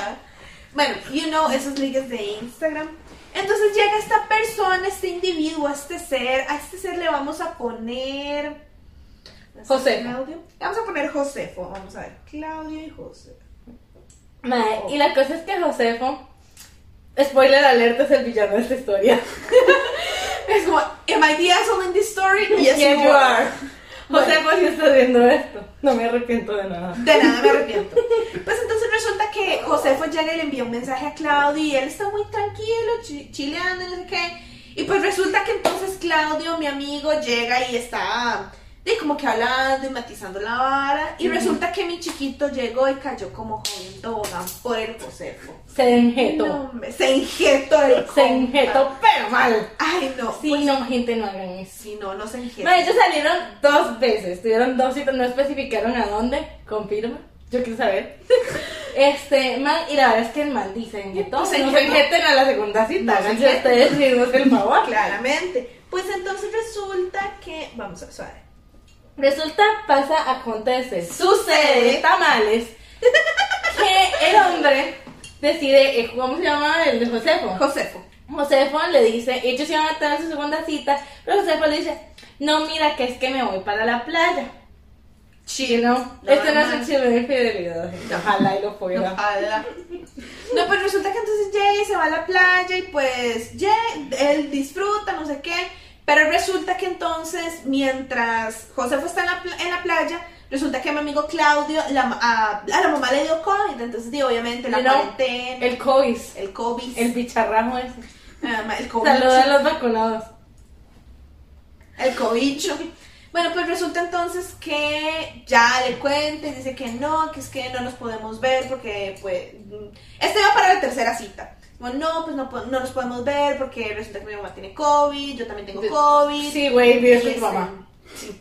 bueno, you know, esos ligues de Instagram. Entonces llega esta persona, este individuo, este ser, a este ser le vamos a poner... Josefo. Claudio. Le vamos a poner Josefo, vamos a ver. Claudio y. Mae, y la cosa es que Josefo, spoiler alert, es el villano de esta historia. Es como, am I the asshole in this story? Yes, Yes, you are. Josefo, si estás viendo esto, no me arrepiento de nada. De nada me arrepiento. Pues entonces resulta que Josefo llega y le envía un mensaje a Claudio y él está muy tranquilo, chi- chileando, no sé qué. Y pues resulta que entonces Claudio, mi amigo, llega y está de como que hablando y matizando la vara. Y resulta que mi chiquito llegó y cayó como joven tobogán por el Josefo. Se enjetó. No, se injetó el Se enjetó, pero mal. Ay, no. Sí, pues, no, gente, no hagan eso. Si no, no se injeta. Mae, ellos salieron dos veces, tuvieron dos citas, no especificaron a dónde, confirma, yo quiero saber. Este, man, y la verdad es que el man dice, enjetó, Pues no se enjetó. enjeten a la segunda cita, No ustedes mismos el favor. Claramente. Pues entonces resulta que. Vamos a suave. Resulta, pasa, acontece, sucede, tamales, que el hombre decide, eh, ¿cómo se llama el de Josefo? Josefo. Josefo le dice, ellos iban a tener su segunda cita, pero Josefo le dice, no, mira, que es que me voy para la playa. Sí, no, este no es un chisme de infidelidad, ojalá y lo fuera. Ojalá. No, pues resulta que entonces llega y se va a la playa y pues ya él disfruta, no sé qué. Pero resulta que entonces, mientras Josefo está en la, pla- en la playa, resulta que a mi amigo Claudio, la, a, a la mamá le dio COVID. Entonces, sí, obviamente, la cuarentena, El COVID, el COVID, el bicharrajo ese. ah, el COVID. Saluda a los vacunados. El cobicho. Bueno, pues resulta entonces que ya le cuenta y dice que no, que es que no nos podemos ver porque, pues, este va para la tercera cita. No, pues no, no nos podemos ver porque resulta que mi mamá tiene COVID, yo también tengo COVID. Sí, güey, vi eso Y a tu mamá.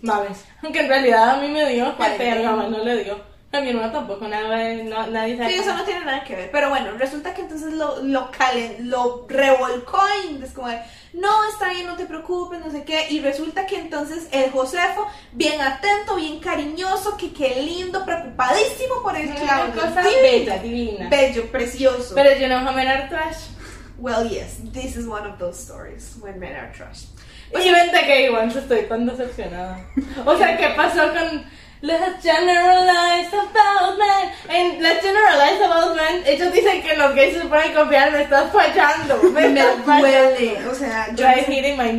Mames. Aunque en realidad a mí me dio, pero a mamá no le dio. A mi hermana tampoco, nada, no, nadie sabe. Sí, eso no tiene nada que ver. Pero bueno, resulta que entonces lo, lo, calen- lo revolcó y es como, de, no, está bien, no te preocupes, no sé qué. Y resulta que entonces el Josefo, bien atento, bien cariñoso, que qué lindo, preocupadísimo por el Una Claudio. cosa Divino. bella, divina. Bello, precioso. Pero yo no voy a mirar trash. well, yes, this is one of those stories when men are trash. Y vente que igual estoy tan decepcionada. O sea, ¿qué pasó con Let's generalize about men. En Let's generalize about men, ellos dicen que los gays se pueden confiar, me estás fallando. Me, Me estás fallando. duele. O sea, yo Try hitting my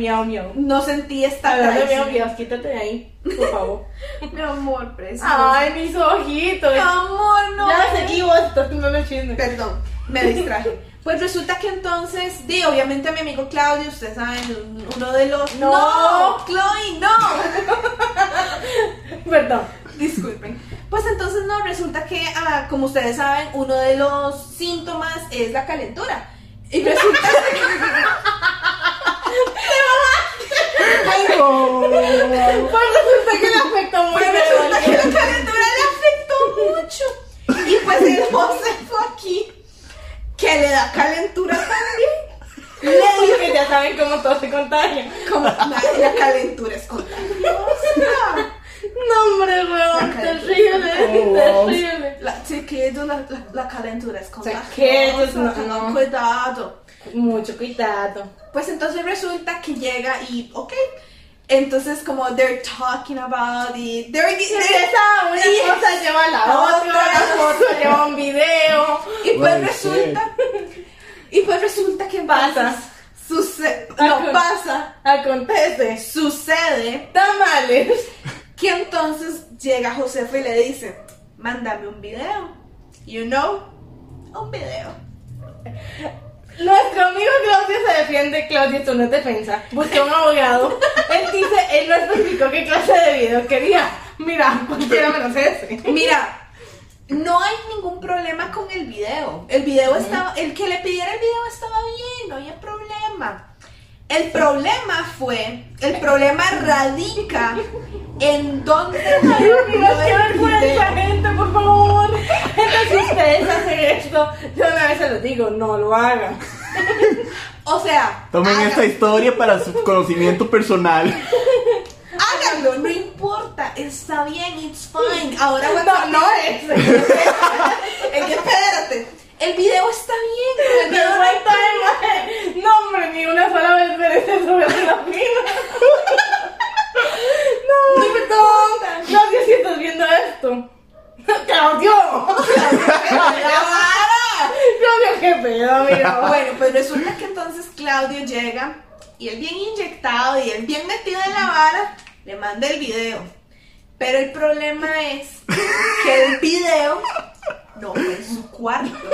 no sentí esta Hablando de meow, quítate de ahí, por favor. Mi amor, precioso. Ay, mis ojitos. Mi amor, no. Ya seguí vos, estás tomando chisme. Perdón, me distraje. Pues resulta que entonces, di, obviamente a mi amigo Claudio, ustedes saben, un- uno de los... No. Chloe, no. Perdón. Disculpen. Pues entonces no, resulta que, ah, como ustedes saben, uno de los síntomas es la calentura. Y resulta Ay, no. Pues resulta que le afectó muy Pues resulta que la calentura le afectó mucho. Y pues el José fue aquí, que le da calentura también. Le Que ya saben cómo todo se contagia. como la, calentura es contagiosa. No, hombre, weón, terrible, terrible. La, chiquillo, la, la, la calentura es Chiquillos, contagiosa. no, tengan no. cuidado. Mucho cuidado. Pues entonces resulta que llega y, ok. Entonces, como they're talking about it, they're, Se empieza una y- cosa lleva a la Otra. otra, la otra lleva un video. Y pues Bueno, resulta, y pues resulta que Pasa. Sucede, Ah, no pasa, Acontece. sucede Tamales. que entonces llega Josefa y le dice, mándame un video. You know, un video. Nuestro amigo defiende, Claudio, esto no es defensa. Busca un abogado. Él dice, él no especificó qué clase de video quería. Mira, cualquiera menos ese. Mira, no hay ningún problema con el video. El video estaba, el que le pidiera el video estaba bien, no había problema. El problema fue, el problema radica en dónde el vergüenza, gente, por favor. Si ustedes hacen esto, yo una vez se los digo, no lo hagan. O sea, Tomen esta historia para su conocimiento personal. háganlo, no importa, está bien, it's fine. Ahora No, WhatsApp- no es. Que espérate, el video está bien, el Me video no de No, hombre, ni una sola vez merece subirse la fila. No, no perdón. Claudio, si estás viendo esto. Claudio. La vara. Claudio, qué pedo, amigo. Bueno, pues resulta que entonces Claudio llega y él bien inyectado y él bien metido en la vara, le manda el video. Pero el problema es que el video no fue en su cuarto,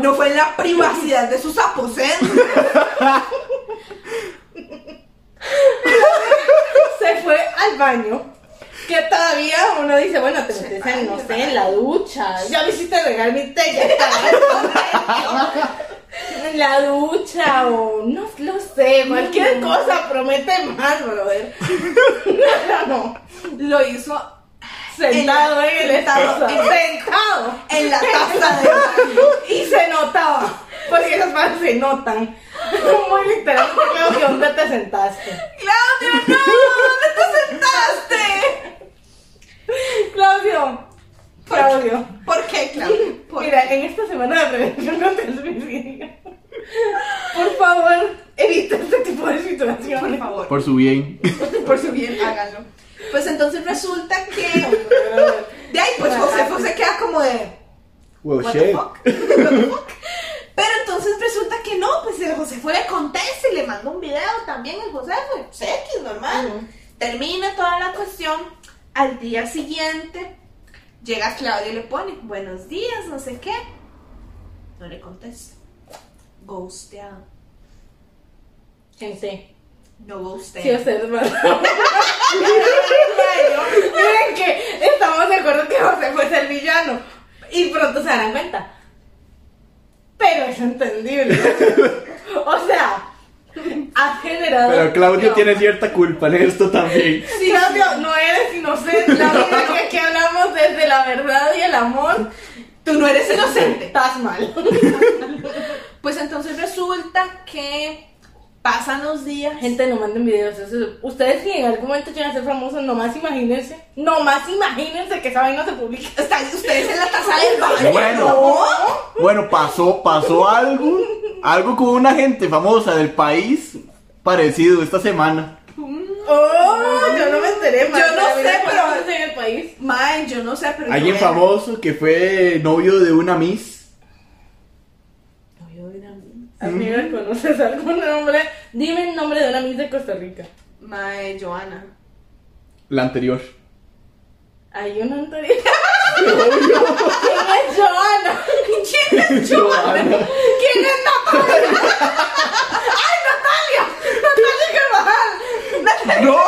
no fue en la privacidad de sus aposentos. Se fue al baño. Que todavía uno dice, bueno, te metes en, no sé, en la ducha. Ya me hiciste regar mi té, ya está. En la ducha o no lo sé, cualquier cosa promete más, brother. No, no. Lo hizo Sentado en el estado. en- Sentado. en la taza de baño. Y se notaba. Porque esas cosas se notan. Muy literalmente, creo que ¿dónde te sentaste? Claudio, no, ¿dónde te sentaste? Claudio. Claudio. ¿Por qué, Claudio? ¿Por Mira, en esta semana de prevención contra el suicidio, por favor, evita este tipo de situaciones. Por favor, Por su bien. por su bien, háganlo. Pues entonces resulta que. De ahí, pues Josefo se queda como de. Well, What the fuck? What the fuck? Pero entonces resulta que no, pues el Josefo le contesta y le manda un video también el Josefo. Pues, X, normal. Termina toda la cuestión. Al día siguiente llega Claudio y le pone buenos días, no sé qué. No le contesta. Ghosteado. Gente, No ghostea. si ustedes van Miren que estamos de acuerdo que José fue el villano. Y pronto se darán cuenta. Pero es entendible. O sea, has generado. Pero Claudio No. tiene cierta culpa en esto también. Sí, Claudio, no eres inocente. La vida que aquí hablamos desde la verdad y el amor. Tú no eres inocente. Estás mal. Pues entonces resulta que pasan los días. Gente, no manden videos. eso- Ustedes si en algún momento llegan a ser famosos, nomás imagínense. Nomás imagínense que esa vaina se publica. Están ustedes en la taza del baño. Bueno. Bueno, pasó, pasó algo, algo con una gente famosa del país parecido esta semana. Oh, yo no me enteré. más. Yo no sé, pero- en el país. Mae, yo no sé, pero. Alguien famoso que fue novio de una Miss. Amiga, ¿conoces algún nombre? Dime el nombre de una Miss de Costa Rica. Mae, Joana. La anterior. Hay una anterior. ¿Quién es Joana? ¿Quién es Joana. ¿Quién es Natalia? ¡Ay, Natalia! ¡Natalia Carvajal! ¡Natalia! No.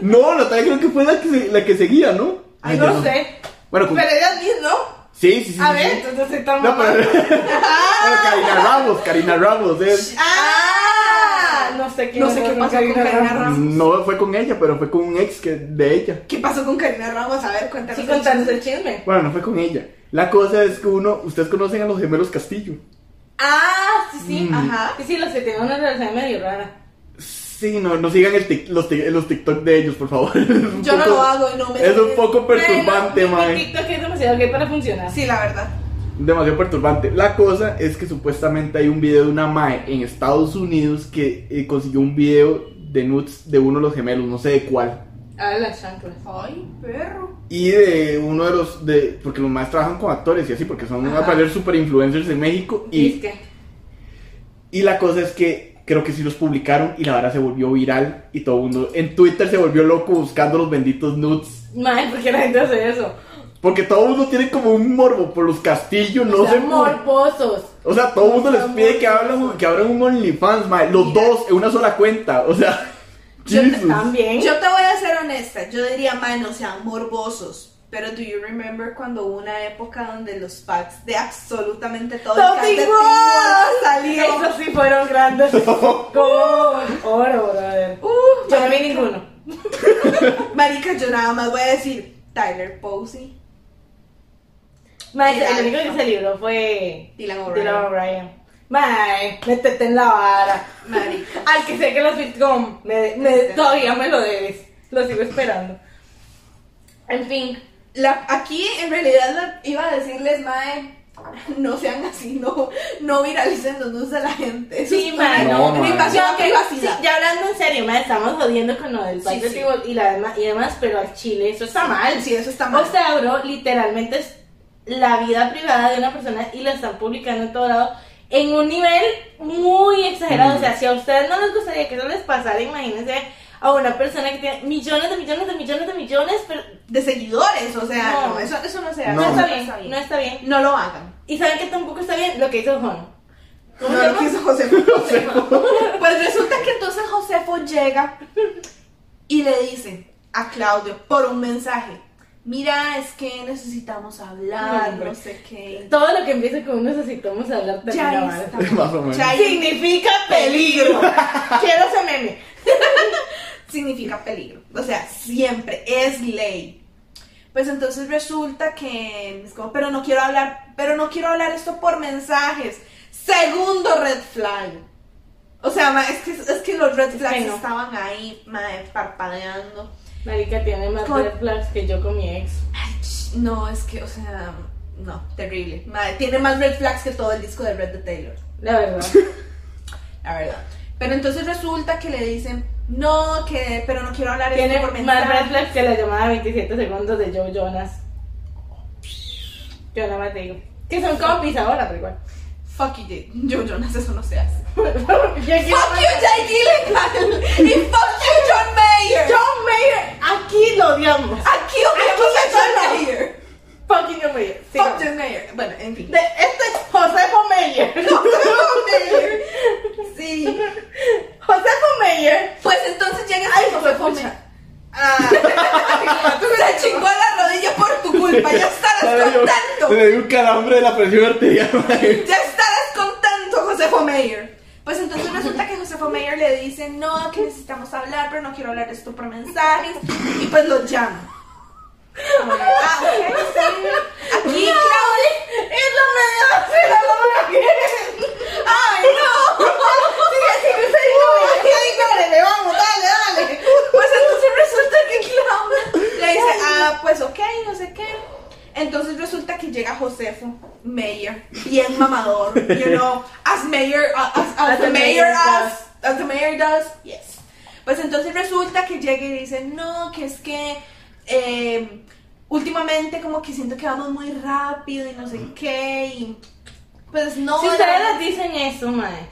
No, Natalia creo que fue la que, se- la que seguía, ¿no? Ay, ya no sé. Bueno, Pero ella es Miss, ¿no? Sí, sí, sí. A sí, ver, sí. entonces está No, pero... bueno, Karina Ramos, Karina Ramos. es- Ah, no sé quién No sé qué pasó con Karina Ramos. No fue con ella, pero fue con un ex que, de ella. ¿Qué pasó con Karina Ramos? A ver, cuéntanos. Sí, chisme. el chisme. Bueno, no fue con ella. La cosa es que uno, ustedes conocen a los gemelos Castillo. Ah, sí, sí. Mm. Ajá. Sí, sí, los que tienen una relación medio rara. Sí, no, no sigan el tic- los, tic- los TikTok de ellos, por favor. Yo no poco- lo hago no me. Es un poco perturbante, mi- mae. TikTok es demasiado gay para funcionar. Sí, la verdad. Demasiado perturbante. La cosa es que supuestamente hay un video de una mae en Estados Unidos que eh, consiguió un video de nudes de uno de los gemelos, no sé de cuál. Ah, las chanclas. Ay, perro. Y de uno de los, de, porque los maes trabajan con actores y así, porque son parecer super influencers en México. Y, Disque. y la cosa es que creo que sí los publicaron y la verdad se volvió viral y todo el mundo en Twitter se volvió loco buscando los benditos nudes. Mae, ¿por qué la gente hace eso? Porque todo el mundo tiene como un morbo por los castillos, no sea, sé por- morbosos. O sea, todo el mundo les pide que, hablen, que abran un OnlyFans, mae. Los Mira. dos en una sola cuenta. O sea, Yo Jesus. También. Yo te voy a ser honesta. Yo diría, man, no sean morbosos. Pero do you remember cuando hubo una época donde los packs de absolutamente todo Todo el Wolf salió? Esos sí fueron grandes. Como oro, brother. Uh, Yo no vi ninguno. Marica, yo nada más voy a decir Tyler Posey, Mira, el único que se libró fue Dylan O'Brien. Dylan O'Brien. Mae, métete en la vara. Marica. Al que sé que los Bitcom, me, me, todavía me lo debes. Lo sigo esperando. En fin, La, aquí en realidad la- iba a decirles, Mae, no sean así, no, no viralicen los nudes de la gente. Eso Sí, mae, no, que- privacidad. sí, ya hablando en serio, mae, estamos jodiendo con lo del Sí, y, la demás, y demás, pero al Chile eso está mal. Sí, eso está mal. O sea, bro, literalmente es la vida privada de una persona y la están publicando en todo lado en un nivel muy exagerado. Mm. O sea, si a ustedes no les gustaría que eso les pasara, imagínense a una persona que tiene millones de millones de millones de millones, pero de seguidores, o sea, No. no, eso, eso no se hace. no, No. está, no bien, está bien. no está bien. No lo hagan. Y saben que tampoco está bien lo que hizo Jono. ¿Cómo No lo llama? quiso Josefo. Pues resulta que entonces Josefo llega y le dice a Claudio por un mensaje. Mira, es que necesitamos hablar, No, no sé qué. Todo lo que empiece con un necesitamos hablar Ya está. Más o menos. Ya Significa peligro. Quiero ese meme. Significa peligro. O sea, siempre es ley. Pues entonces resulta que es como, pero no quiero hablar, pero no quiero hablar esto por mensajes. Segundo red flag. O sea, ma, es que, es que los red Es flags que no. estaban ahí, ma, parpadeando. Marica tiene más Con- red flags que yo con mi ex. Ay, No, es que, o sea, no, terrible. Tiene más red flags que todo el disco de Red de Taylor. La verdad. La verdad. Pero entonces resulta que le dicen, no, que, pero no quiero hablar Tiene esto por más red flags que la llamada de 27 segundos de Joe Jonas. Yo nada más te digo. Que son compis ahora, pero igual. Fuck you. Yo, Jonas, eso no se hace. Fuck you, Jay Gyllenhaal. Y fuck you, John Mayer. John Mayer, aquí lo odiamos. Aquí odiamos a John Mayer. Fucking John Mayer. Fuck. John Mayer. Bueno, en fin. De este es Josefo Mayer. John Mayer. Sí. Josefo Mayer. Pues entonces llega Ay, ese Josefo. Mayer. Ah, se chingó la rodilla por tu culpa. Ya estarás contento. Le dio un calambre de la presión arterial. Ya estarás contento, Josefo Mayer. Pues entonces resulta que Josefo Mayer le dice, no, que necesitamos hablar, pero no quiero hablar esto por mensajes. Y pues lo llama. Aquí. Es ¡Ay, no! Dale, dale. Pues entonces resulta que le dice, ah, pues ok, no sé qué. Entonces resulta que llega Josefo Mayer, bien mamador, you know, as mayor, as, as, As mayor as, as mayor does, yes. Pues entonces resulta que llega y dice, no, que es que eh, últimamente como que siento que vamos muy rápido y no sé qué, y pues no. Si la ustedes les dicen eso, mae,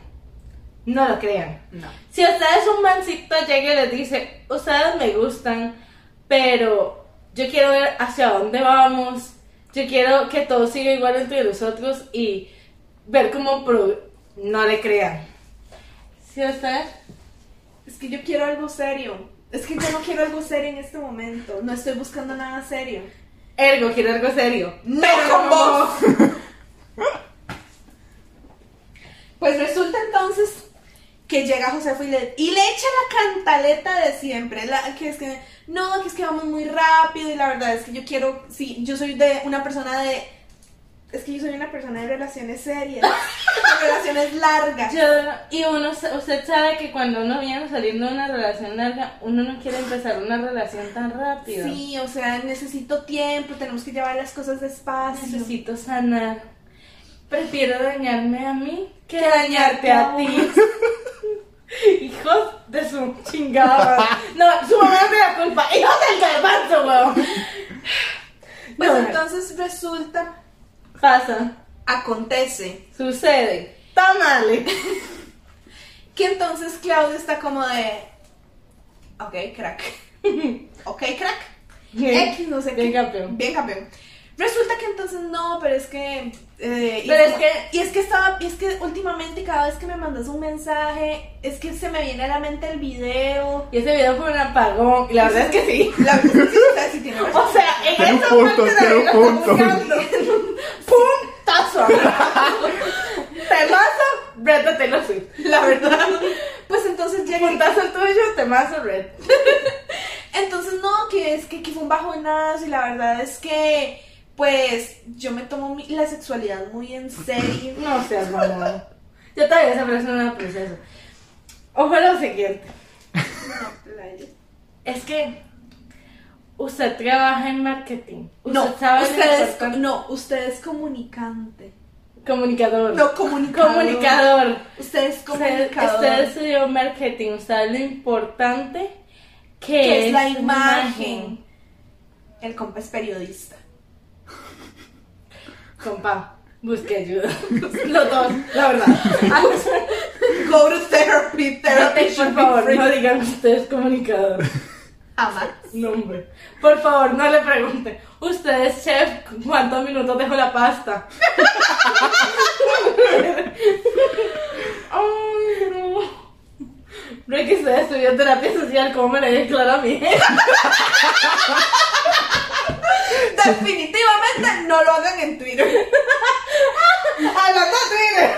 no lo crean. No. Si ustedes un mancito llega y les dice, ustedes me gustan, pero yo quiero ver hacia dónde vamos, yo quiero que todo siga igual entre nosotros y ver cómo pro- no le crean. Si ustedes, Es que yo quiero algo serio. Es que yo no quiero algo serio en este momento. No estoy buscando nada serio. ergo, quiero algo serio. No Pero con no vos. Pues resulta entonces que llega Josefo y le, y le echa la cantaleta de siempre, la, que es que, no, que es que vamos muy rápido y la verdad es que yo quiero, sí, yo soy de una persona de, es que yo soy una persona de relaciones serias, relaciones largas. Yo- y uno, usted sabe que cuando uno viene saliendo de una relación larga, uno no quiere empezar una relación tan rápido. Sí, o sea, necesito tiempo, tenemos que llevar las cosas despacio. Necesito sanar. Prefiero dañarme a mí que Que dañarte a a ti. Hijos de su chingada. No, su mamá me da culpa. Hijos del garbanzo, weón. Pues No, entonces resulta, Pasa, acontece, sucede, tamale. que entonces Claudio está como de, ok, crack, ok, crack. X, no sé Bien qué. campeón. Bien campeón. Resulta que entonces no, pero es que. eh, y Pero es como- que- Y es que estaba. Y es que últimamente cada vez que me mandas un mensaje, es que se me viene a la mente el video. Y ese video fue un apagón. Y la verdad es que sí. La verdad es que sí, o sea, en esa punto, parte ahí un lo está punto. buscando. Puntazo. Temazo, Red de Taylor Swift. La verdad. Pues entonces llega. Puntazo el tuyo, temazo Red. Entonces no, que es que, que fue un bajonazo y la verdad es que. Pues yo me tomo mi- la sexualidad muy en serio. No seas mamón. Yo todavía esa persona una princesa. Ojo a lo siguiente. No. Es que usted trabaja en marketing. Usted No, sabe usted es, no, usted es comunicante. comunicador. No, comunicador. Comunicador. Usted es comunicador. usted estudió marketing, usted sabe lo importante que, que es la imagen. El compa es periodista. Compa, busque ayuda. Los dos, la verdad. Go to therapy. Therapy por favor, free. no digan usted es comunicador. Jamás. No, hombre. Por favor, no le pregunte. Usted es chef, ¿cuántos minutos dejo la pasta? Ay, no. Ricky, usted estudió terapia social, ¿cómo me le declara a mí? Definitivamente no lo hagan en Twitter. Hablando de Twitter.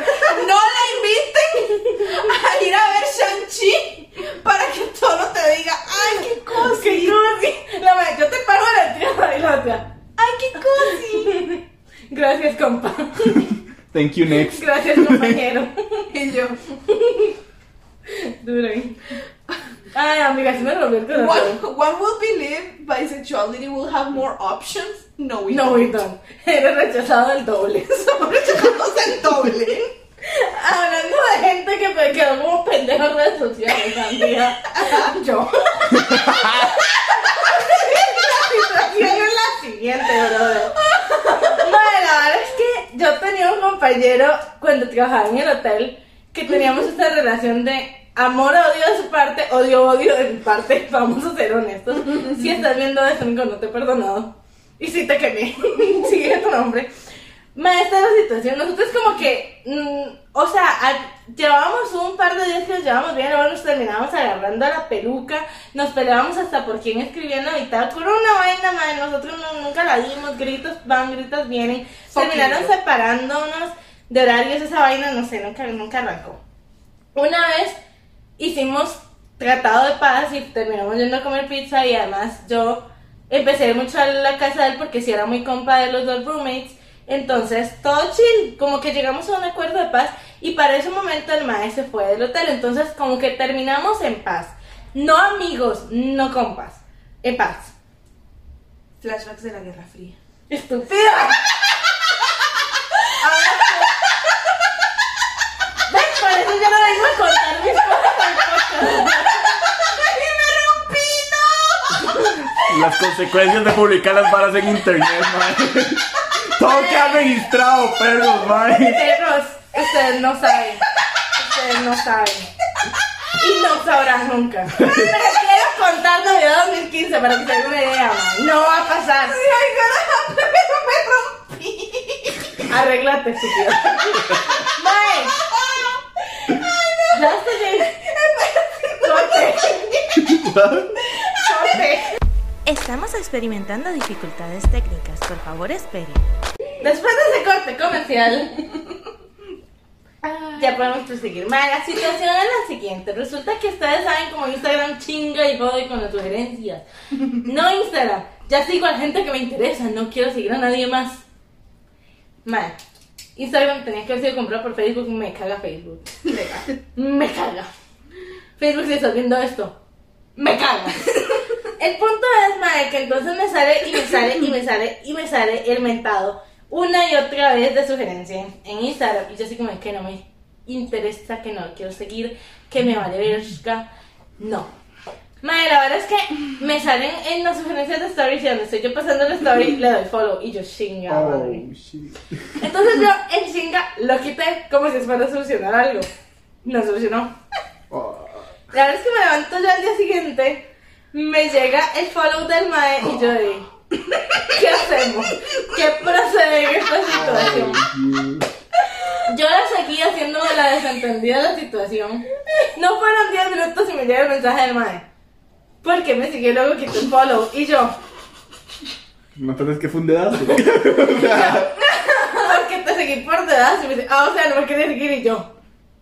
No la inviten a ir a ver Shang-Chi para que todo te diga, ay, qué ¿Qué cosi. cosi? La madre, yo te pago la tía y la otra. Ay, qué cosi. Gracias, compa. Thank you, next. Gracias, compañero. Y yo, Duro. Ay, amiga, si me volvió el corazón. one, one will believe bisexuality will have more options. No, we No, don't. we don't. Eres rechazado del doble. Somos rechazados el doble. Hablando de gente que me quedó como pendejo en redes sociales, amiga. Yo. la situación es la siguiente, brother. Madre, la verdad es que yo tenía un compañero cuando trabajaba en el hotel que teníamos esta relación de amor-odio de su parte, odio-odio de mi parte. Vamos a ser honestos. Si estás viendo amigo, no te he perdonado. Y si te quemé. Sigue tu nombre. Maestra, la situación, nosotros como que, mm, o sea, llevábamos un par de días que nos llevábamos bien, luego nos terminábamos agarrando a la peluca, nos peleábamos hasta por quién escribía en la bitácora, una vaina, madre, nosotros no- nunca la dimos, gritos van, gritos vienen, terminaron no. separándonos de horarios, esa vaina, no sé, nunca, nunca arrancó. Una vez hicimos tratado de paz y terminamos yendo a comer pizza y además yo empecé mucho a la casa de él porque si era muy compa de los dos roommates. Entonces, todo chill, como que llegamos a un acuerdo de paz y para ese momento el maestro se fue del hotel. Entonces, como que terminamos en paz. No amigos, no compas. En paz. Flashbacks de la Guerra Fría. ¡Estúpida! ¿Ves? Por eso yo no vengo a contar mis cosas ¡Me rompí, no! Las consecuencias de publicar las varas en internet, madre. Todo queda registrado, perros, mae. Perros, ustedes no saben. Ustedes no saben. Y no sabrán nunca. Pero quiero contar Navidad 2015 para que se den una idea, man. No va a pasar. Ay, pero me rompí. Arréglate, estúpido. Mae. Ya estoy. Corte. Corte. Estamos experimentando dificultades técnicas. Por favor, espere. Después de ese corte comercial, ya podemos proseguir. Mae, la situación es la siguiente. Resulta que ustedes saben como Instagram chinga y jode con las sugerencias. No Instagram. Ya sigo a gente que me interesa. No quiero seguir a nadie más. Mae, Instagram tenía que haber sido comprado por Facebook. Me caga Facebook. Me caga. Facebook si estás viendo esto. Me caga. El punto es, madre, que entonces me sale y me sale y me sale y me sale el mentado una y otra vez de sugerencia en Instagram. Y yo así como que no me interesa, que no quiero seguir, que me vale verga. No. Madre, la verdad es que me salen en las sugerencias de stories y donde estoy yo pasando la story, le doy follow y yo chinga, madre. Oh, shit. Entonces yo en chinga lo quité como si fuera a solucionar algo. No solucionó. Oh. La verdad es que me levanto yo al día siguiente, me llega el follow del mae y yo digo, ¿qué hacemos? ¿Qué procede en esta situación? Yo la seguí haciéndome la desentendida de la situación. No fueron 10 minutos y me llega el mensaje del mae. ¿Por qué me siguió luego quitó el follow? Y yo, No tenés que fundedazo. porque te seguí por detrás. Y me dice, ah, o sea, no me quería seguir. Y yo,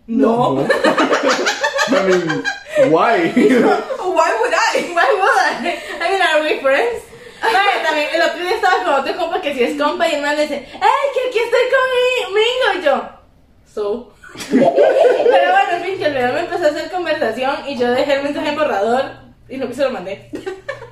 no. I mean, why? Why would I? Why would I? I mean, are we friends? Vale, también el otro día estaba con otro compa que si es compa y el man le dice, ¡Ey, que aquí estoy con mi Mingo! Y yo, so. Pero bueno, en fin, que el me empezó a hacer conversación y yo dejé el mensaje en borrador y no se lo mandé.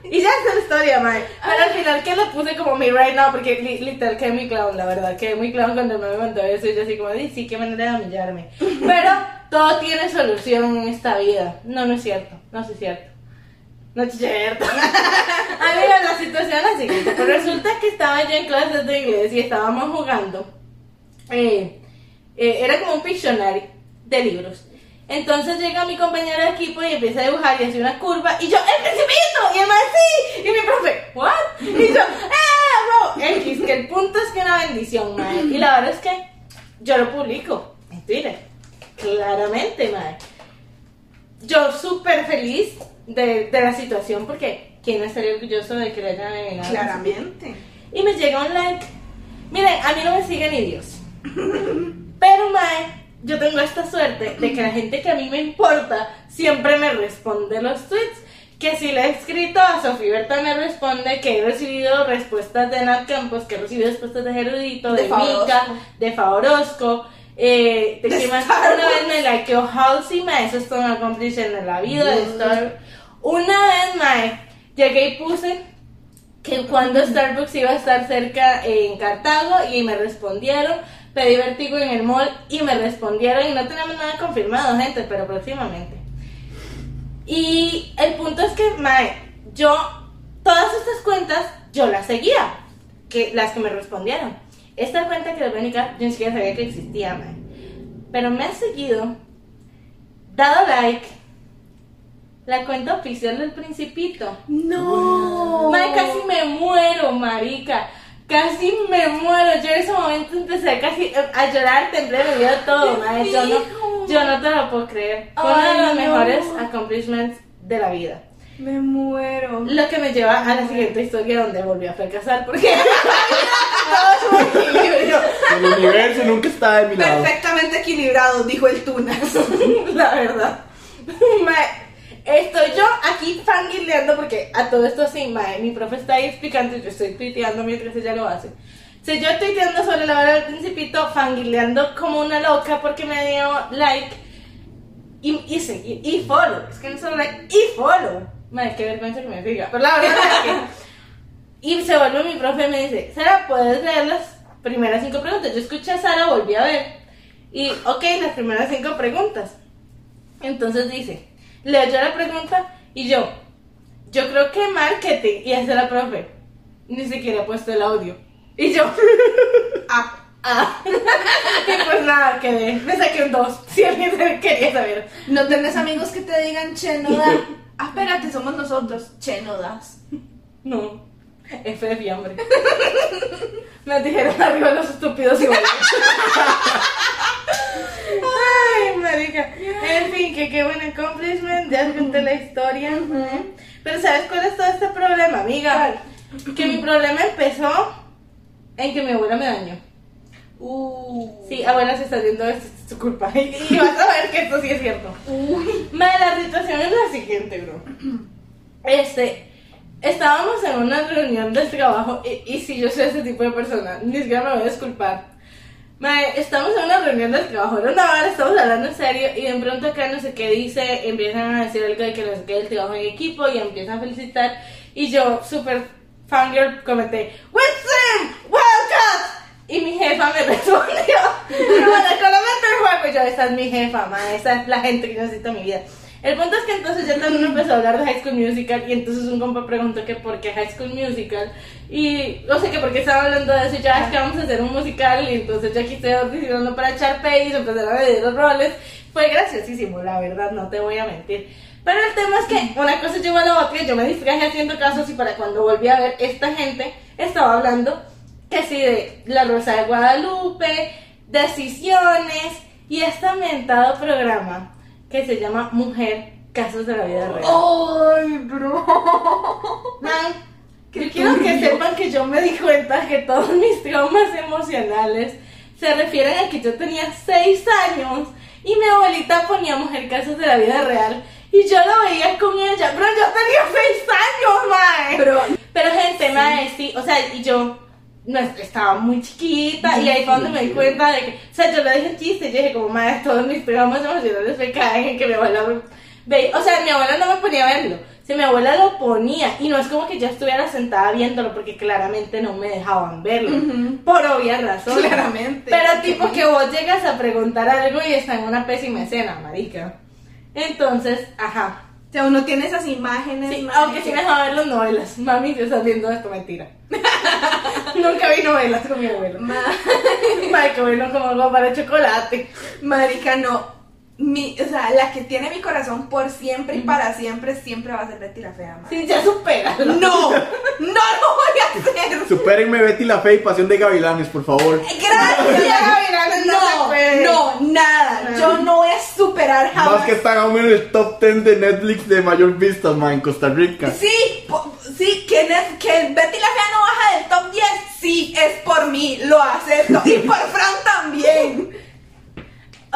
Y ya está la historia, mae. Pero al final que lo puse como mi right now, porque li- literal quedé muy clown, la verdad. Quedé muy clown cuando me mandó eso y yo así como, "Di, sí, qué manera de humillarme. Pero todo tiene solución en esta vida. No, no es cierto. No es cierto. No es cierto. Amiga, la situación es la siguiente. Pues resulta que estaba yo en clases de inglés y estábamos jugando. Eh, eh, era como un Pictionary de libros. Entonces llega mi compañero de equipo y empieza a dibujar y hace una curva y yo, ¡el principito! Y el más sí. Y mi profe, ¿what? Y yo, ¡ah! X, que el punto es que una bendición, madre. Y la verdad es que yo lo publico en Twitter. Claramente, madre. Yo súper feliz de, de la situación porque ¿quién no estaría orgulloso de que le hayan adivinado? Claramente. Y me llega un like. Miren, a mí no me sigue ni Dios. Pero, mae, yo tengo esta suerte de que la gente que a mí me importa siempre me responde los tweets. Que si le he escrito a Sofía Berta me responde que he recibido respuestas de Nat Campos, que he recibido respuestas de Gerudito, de, De. Mika, de Favorosco. Eh, de De que más una vez me likeó Halsey, mae, eso es todo un en la vida de Star Una vez, mae, llegué y puse que cuando Starbucks iba a estar cerca en Cartago y me respondieron, pedí vertigo en el mall y me respondieron y no tenemos nada confirmado, gente, pero próximamente. Y el punto es que, mae, yo, todas estas cuentas, yo las seguía, que, las que me respondieron. Esta cuenta que les voy a yo ni siquiera sabía que existía, mae. Pero me ha seguido, dado like, la cuenta oficial del Principito. No. Mae, casi me muero, marica. Casi me muero. Yo en ese momento empecé casi a llorar, temblé, me dio todo, ¡Qué mae. Yo no, yo no te lo puedo creer. Fue uno de los no. mejores accomplishments de la vida. Me muero. Lo que me lleva a la siguiente historia donde volví a fracasar porque todo es un equilibrio. El universo nunca está de mi lado. Perfectamente equilibrado, dijo el Tunas. La verdad. Mae, estoy yo aquí fangirleando porque a todo esto sí, mae, mi profe está ahí explicando y yo estoy tuiteando mientras ella lo hace. Si yo tuiteando sobre la hora del principito, fangirleando como una loca porque me dio like y, y, segui- y follow. Es que no solo like, y follow. Madre, qué vergüenza que me diga. Pero la verdad es que... Y se vuelve mi profe y me dice, Sara, ¿puedes leer las primeras cinco preguntas? Yo escuché a Sara, volví a ver. Y, ok, las primeras cinco preguntas. Entonces dice, leo yo la pregunta y yo, yo creo que marketing. Y esa la profe. Ni siquiera he puesto el audio. Y yo, Ah, ah. y pues nada, quedé. Me saqué un 2. Si alguien quería saber. no tenés amigos que te digan, che, no da. Ah, espérate, somos nosotros. Che, no das. No. F de fiambre. Me dijeron arriba los estúpidos y. Ay, marica. En fin, que qué buen accomplishment. Ya conté la historia. Pero ¿sabes cuál es todo este problema, amiga? Que mi problema empezó en que mi abuela me dañó. Uh. Sí, abuela, si estás viendo esto, es tu culpa. Y vas a ver que esto sí es cierto. Uy. La situación es la siguiente, bro. Este, estábamos en una reunión del trabajo y, y si yo soy ese tipo de persona, ni siquiera me voy a disculpar. Madre, estamos en una reunión del trabajo, una hora, estamos hablando en serio y de pronto acá no sé qué dice, empiezan a decir algo de que no sé qué trabajo en equipo y empiezan a felicitar y yo, súper fangirl, comenté, ¡Western! ¡Wildcats! Y mi jefa me respondió, pero bueno, solamente el juego, yo, esa es mi jefa, ma, esa es la gente que necesito en mi vida. El punto es que entonces ya todo el mundo empezó a hablar de High School Musical y entonces un compa preguntó que por qué High School Musical y no sé que por qué estaba hablando de eso y ya es que vamos a hacer un musical y entonces ya estoy audicionando para echar pay y se empezaron a medir los roles. Fue graciosísimo, la verdad, no te voy a mentir. Pero el tema es que una cosa llevó a la otra, yo me distraje haciendo casos y para cuando volví a ver esta gente estaba hablando que sí de La Rosa de Guadalupe, decisiones y este ambientado programa que se llama Mujer, Casos de la Vida Real. Ay, bro. Man, yo quiero que sepan que yo me di cuenta que todos mis traumas emocionales se refieren a que yo tenía 6 años y mi abuelita ponía Mujer, Casos de la Vida Real y yo lo veía con ella, pero yo tenía 6 años, mae. Pero, Pero gente, mae, sí, o sea, y yo estaba muy chiquita y ahí fue donde me di cuenta de que, o sea, yo lo dije chiste, yo dije como, mae, todos mis programas emocionales me caen en que mi abuela veía, o sea, mi abuela no me ponía a verlo, si mi abuela lo ponía y no es como que yo estuviera sentada viéndolo porque claramente no me dejaban verlo, por obvias razones. Claramente. Pero tipo que vos llegas a preguntar algo y está en una pésima escena, marica. Entonces, ajá. O sea, uno tiene esas imágenes. Sí, aunque me dejaba ver las novelas. Mami, te estás viendo esto, mentira. Nunca vi novelas con mi abuelo. Ma- bueno como algo para chocolate. Marica, no. Mi, o sea, la que tiene mi corazón por siempre y para siempre, siempre va a ser Betty la Fea, ma. Sí, ya supera. No, no lo voy a hacer. Supérenme Betty la Fe y Pasión de Gavilanes, por favor. Gracias. No, no, nada. No. Yo no voy a superar jamás. Más que están aún en el top 10 de Netflix de mayor vistas, ma, en Costa Rica. Sí, sí, que, que Betty la Fea no baja del top 10. Sí, es por mí, lo acepto. Y por Fran también.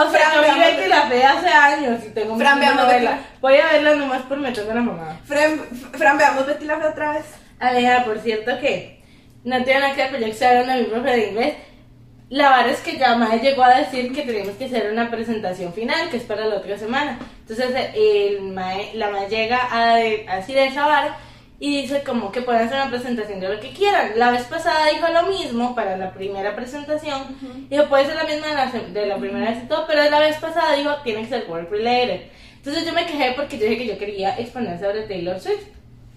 O sea, Fran, yo Betty la Fea hace años y tengo Fran, veamos novelas. Voy a verla nomás por meterme la mamá. Fran, Fran, veamos Betty la Fea otra vez. Aleja, por cierto que no tiene nada que ver, pero yo que de mi profe de inglés. La verdad es que ya Mae llegó a decir que tenemos que hacer una presentación final, que es para la otra semana. Entonces el mae- la Mae llega a, a decir esa vara y dice como que pueden hacer una presentación de lo que quieran. La vez pasada dijo lo mismo para la primera presentación. Dijo, puede ser la misma de la, de la primera vez y todo, pero la vez pasada dijo, tiene que ser work related. Entonces yo me quejé porque yo dije que yo quería exponer sobre Taylor Swift.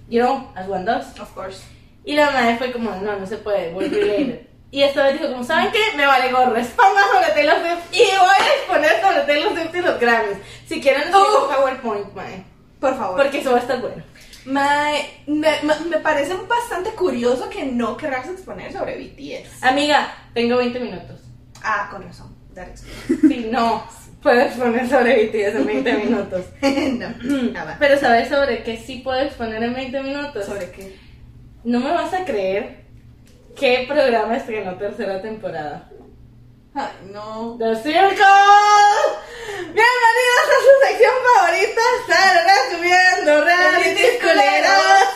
You know, as one does. Of course. Y la madre fue como, no, no se puede, work related. Y esta vez dijo, como, ¿saben qué? Me vale gorro, exponga sobre Taylor Swift y voy a exponer sobre Taylor Swift y los Grammys. Si quieren, Oh. un PowerPoint, mae. Por favor. Porque eso va a estar bueno. Me, me, me parece bastante curioso que no querrás exponer sobre BTS. Amiga, tengo 20 minutos. Ah, con razón. Explains. Sí, no, puedo exponer sobre BTS en 20 minutos. no, nada. Pero ¿sabes sobre qué sí puedo exponer en 20 minutos? ¿Sobre qué? No me vas a creer qué programa estrenó tercera temporada. Ay, no. The Circle. Bienvenidos a su sección favorita, estará subiendo realities culeros.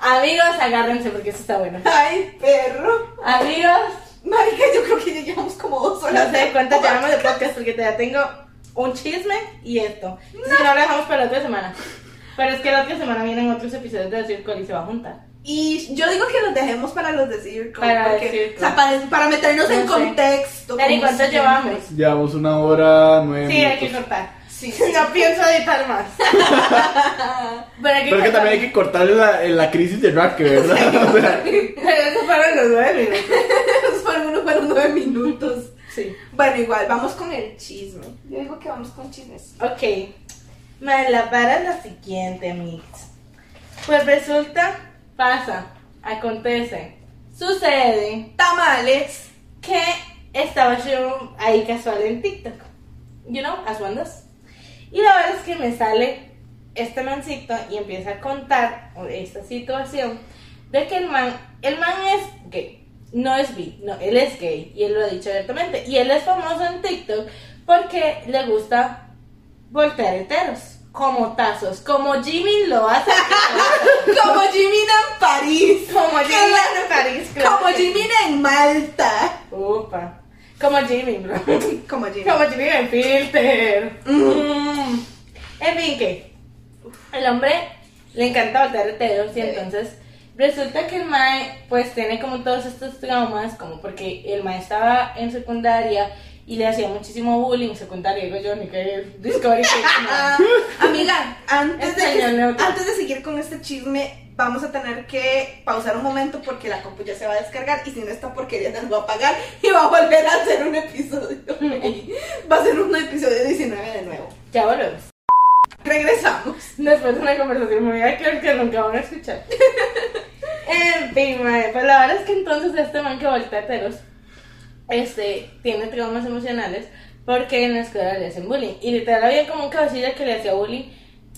Amigos, agárrense porque esto está bueno. Ay, perro. Amigos, Marica, yo creo que ya llevamos como dos horas. no sé cuántas llevamos de podcast porque ya tengo un chisme y esto. Entonces no lo dejamos para la otra semana. Pero es que la otra semana vienen otros episodios de The Circle y se va a juntar. Y yo digo que los dejemos para los de Circle. Para porque, Circle. O sea, para, para meternos No en sé. contexto. Dani, como ¿cuántos siempre. llevamos? Llevamos una hora, nueve Sí, hay que minutos. cortar. Sí, No pienso editar más. Pero que también hay que cortarle la, la crisis de Rack, ¿verdad? O sea, Eso fueron los nueve minutos. Esos fueron, unos fueron nueve minutos. Sí. Bueno, igual, vamos con el chisme. Yo digo que vamos con chismes. Ok. Me la para la siguiente, mix. Pues resulta, pasa, acontece, sucede Tamales. que estaba yo ahí casual en TikTok. You know, as one does. Y la verdad es que me sale este mancito y empieza a contar esta situación de que el man, el man es gay. No es bi, no, él es gay y él lo ha dicho abiertamente. Y él es famoso en TikTok porque le gusta voltear heteros, como tazos, como Jimmy lo hace. Como Jimina en París. como Jimmy en París, claro Como. Jimina en Malta. Upa. Como Jimmy, bro. Como Jimina. Como Jimmy en Filter. Mm. En fin, que el hombre le encanta voltear heteros y entonces resulta que el mae pues tiene como todos estos traumas, como porque el mae estaba en secundaria y le hacía muchísimo bullying, secundaria, digo yo, ni que Discovery no. Amiga, antes de, antes de seguir con este chisme, vamos a tener que pausar un momento porque la compu ya se va a descargar y si no esta porquería nos va a apagar y va a volver a hacer un episodio. va a ser un episodio 19 de nuevo. Ya volvemos. Regresamos. Después de una conversación muy creo que nunca van a escuchar. en fin, mae, pues la verdad es que entonces este man que voltea heteros este, tiene traumas emocionales porque en la escuela le hacen bullying. Y literal había como un cabecilla que le hacía bullying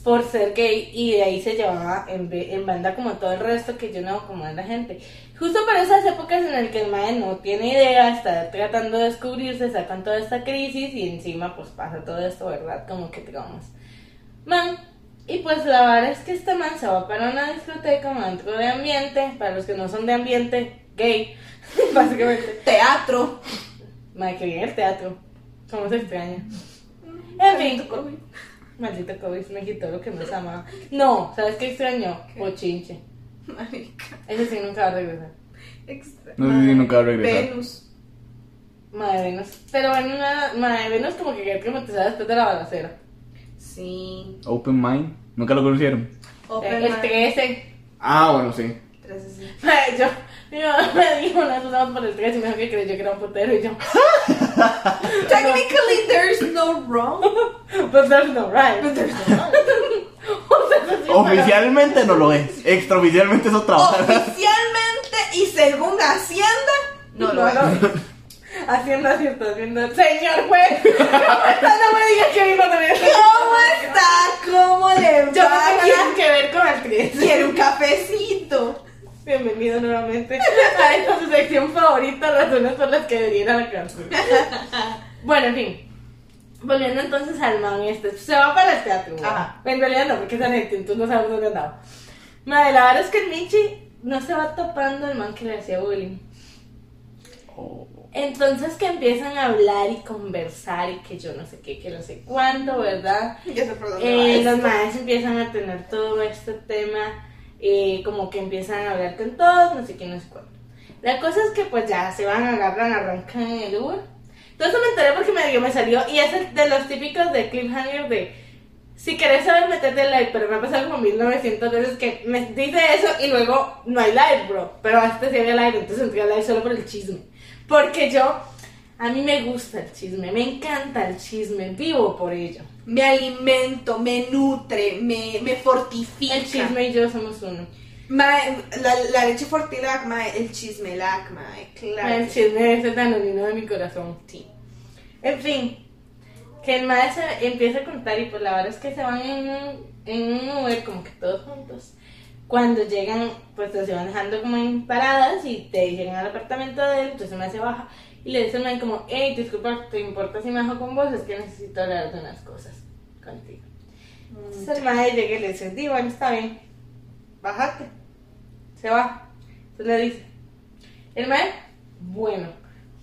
por ser gay y de ahí se llevaba en, en banda como todo el resto que yo no como a la gente. Justo para esas épocas en las que el mae no tiene idea, está tratando de descubrirse, sacan toda esta crisis y encima pues pasa todo esto, ¿verdad? Como que traumas. Man, y pues la verdad es que este man se va para una discoteca, un antro de ambiente, para los que no son de ambiente, gay, básicamente. Teatro. Madre, que bien el teatro. ¿Cómo se extraña? En fin. Maldito COVID me quitó lo que más amaba. No, ¿sabes qué extrañó? Bochinche. Marica. Ese sí nunca va a regresar. Extra. No sé si nunca va a regresar. Venus. Madre Venus. Pero bueno, nada- Madre Venus como que quedó traumatizada después de la balacera. Sí. Open Mind. Nunca lo conocieron. Open Eh, el Mind. 13. Ah, bueno, sí. Tres, sí. Madre, yo, mi mamá me dijo una vez por el 13 y me dijo que creyó que era un putero y yo, Technically, there's no wrong. but there's no right. But there's no wrong. O sea, eso sí es Oficialmente no lo es. Extraoficialmente es otra. Oficialmente y según Hacienda, no lo es. Haciendo acierto, haciendo. Señor juez, no me digas que mi hijo también ¿Cómo está? ¿Cómo le va? Yo no tengo ¿Quiere- nada que ver con el 13. Quiere un cafecito. Bienvenido nuevamente a esta su sección favorita, razones por las que debería ir a la cárcel. Bueno, en fin. Volviendo entonces al man este, se va para el teatro. ¿no? Ajá. En realidad no, porque es anete, entonces no sabemos dónde andaba. Madre, la verdad es que el Michi no se va topando el man que le hacía bullying. Oh. Entonces que empiezan a hablar y conversar y que yo no sé qué, que no sé cuánto, ¿verdad? Ya sé por dónde va Eh, los maestros empiezan a tener todo este tema, eh, como que empiezan a hablar con todos, no sé qué, no sé cuánto. La cosa es que pues ya se van, agarran, arrancan el Uber. Todo eso me enteré porque medio me salió y es de los típicos de cliffhanger de si querés saber metete el live, pero me ha pasado como 1900 veces que me dice eso y luego no hay live, bro. Pero este sí había live, entonces entré al live solo por el chisme. Porque yo, a mí me gusta el chisme, me encanta el chisme, vivo por ello. Me alimento, me nutre, me, me fortifica. El chisme y yo somos uno. Mae, la, la leche Fortilac, mae, el chismelac, mae, claro. El chisme es el danonino de mi corazón. Sí. En fin, que el maestro empieza a contar y pues la verdad es que se van en un, en un Uber como que todos juntos. Cuando llegan, pues se van dejando como en paradas y te llegan al apartamento de él, entonces me hace baja y le dice al man como, hey, disculpa, ¿te importa si me bajo con vos? Es que necesito hablar de unas cosas contigo. Entonces el maestro llega y le dice, sí, bueno, está bien, bájate. Se va. Entonces le dice, el maestro, bueno,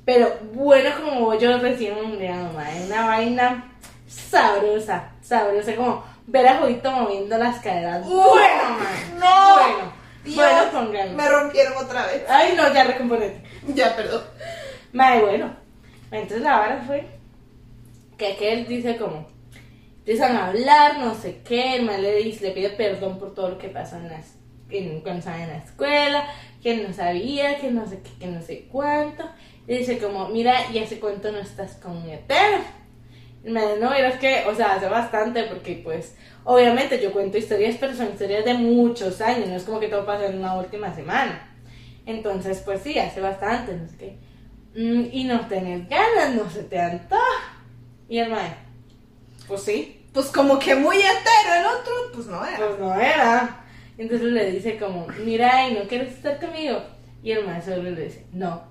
pero bueno como yo recién mundial, mae, una vaina sabrosa, sabrosa, como ver a Jodito moviendo las caderas. Bueno, mae, no. bueno, Dios, bueno, con ganas. me rompieron otra vez. Ay, no, ya recomponete. Ya, perdón. Mae, bueno, entonces la vara fue que aquel dice como, Empiezan a hablar, no sé qué, el mae le, dice, le pide perdón por todo lo que pasó en las, en, cuando estaba en la escuela, que no sabía, que no sé qué, que no sé cuánto. Y dice como, mira, y hace cuánto no estás con mi. Y dice, no, mira, es que, o sea, hace bastante porque pues, obviamente yo cuento historias, pero son historias de muchos años, no es como que todo pasa en una última semana. Entonces, pues sí, hace bastante, no sé qué. "Mm, y no tenés ganas, no se te antoja. Y el mae, pues sí, Pues como que muy hetero el otro, pues no era. pues no era. Entonces le dice como, mira, ¿y no quieres estar conmigo? Y el mae solo le dice, no.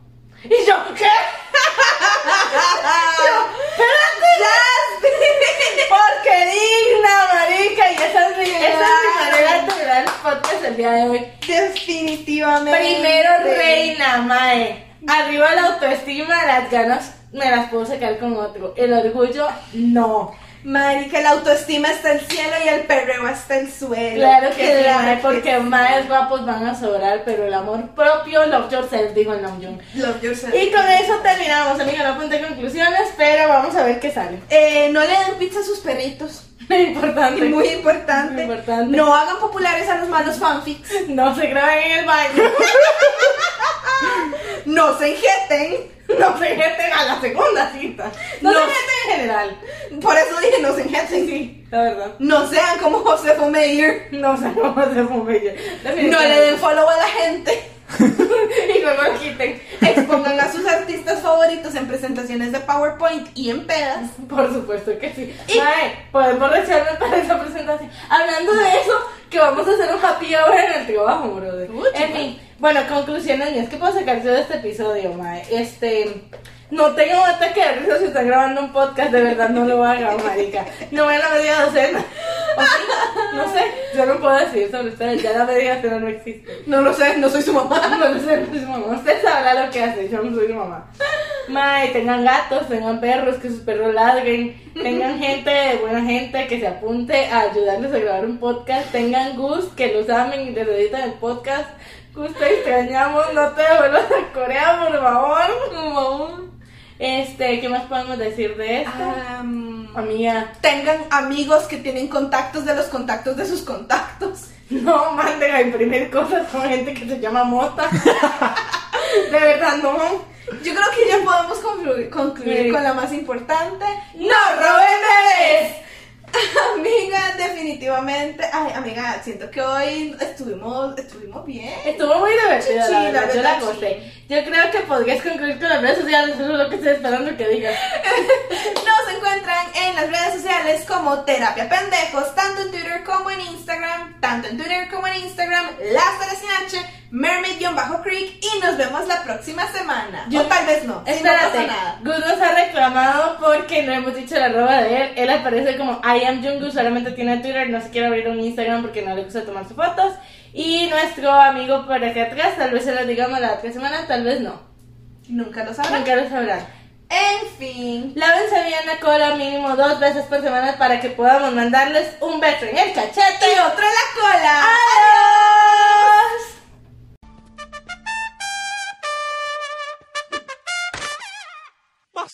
Y yo, ¿qué? Porque digna, marica, y esa es mi, esa es mi manera de terminar el podcast el día de hoy. Definitivamente. Primero reina, mae. Arriba la autoestima, las ganas me las puedo sacar con otro. El orgullo, no. Marica, la autoestima está el cielo y el perreo está el suelo. Claro que sí, que porque más guapos van a sobrar, pero el amor propio, love yourself, digo el Nam June. Love yourself. Y con eso terminamos, amiga. No apunté conclusiones, pero vamos a ver qué sale. Eh, no le den pizza a sus perritos. Importante. Muy importante. Muy importante. No hagan populares a los malos fanfics. No se graben en el baño. No se injeten. No se meten a la segunda cita. No, No. se meten en general. Por eso dije no se injeten. Sí, la verdad. No sean como Josefo Meir. No sé cómo se fue No le den follow a la gente. y luego lo quiten. Expongan a sus artistas favoritos en presentaciones de PowerPoint y en pedas. Por supuesto que sí. Mae, podemos reaccionar para esa presentación. Hablando de eso, que vamos a hacer un happy hour en el trabajo, brother. Uy, en fin, bueno, conclusiones mías. ¿Qué puedo sacar yo de este episodio, mae? Este. No tengo un ataque de risa si están grabando un podcast, de verdad no lo hagan, marica. No ven la media docena. ¿O sí? No sé, yo no puedo decir sobre ustedes, ya la media docena no existe. No lo sé, no soy su mamá. No lo sé, no soy su mamá. Usted sabrá lo que hace, yo no soy su mamá. Mae, tengan gatos, tengan perros, que sus perros ladren, tengan gente, buena gente que se apunte a ayudarles a grabar un podcast, tengan Gus, que los amen y les editan el podcast. Gus, te extrañamos, no te vuelvas a Corea, por favor. Por favor. Este, ¿qué más podemos decir de esto? Am, Amiga, tengan amigos que tienen contactos de los contactos de sus contactos. no manden a imprimir cosas con gente que se llama Mota. De verdad, no. Yo creo que ya podemos concluir, concluir Sí. con la más importante. ¡No roben bebés! Amiga, definitivamente. Ay, amiga, siento que hoy estuvimos, estuvimos bien. Estuvo muy divertida, Sí, la la verdad, yo la gocé. Yo creo que podrías concluir con las redes sociales, eso es lo que estoy esperando que digas. Nos encuentran en las redes sociales como Terapia Pendejos, tanto en Twitter como en Instagram, tanto en Twitter como en Instagram, Las sin H, Mermaid-Creek y nos vemos la próxima semana. Yo- o tal vez no, si no Espérate, nada. Gus nos ha reclamado porque no hemos dicho la arroba de él. Él aparece como I am Jungkook, solamente tiene Twitter, no se quiere abrir un Instagram porque no le gusta tomar sus fotos. Y nuestro amigo por acá atrás, tal vez se lo digamos la otra semana, tal vez no. Nunca lo sabrán. Nunca lo sabrán. En fin. Lávense bien la cola mínimo dos veces por semana para que podamos mandarles un beso en el cachete. Y otro en la cola. ¡Adiós!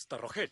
Basta, Rogelio.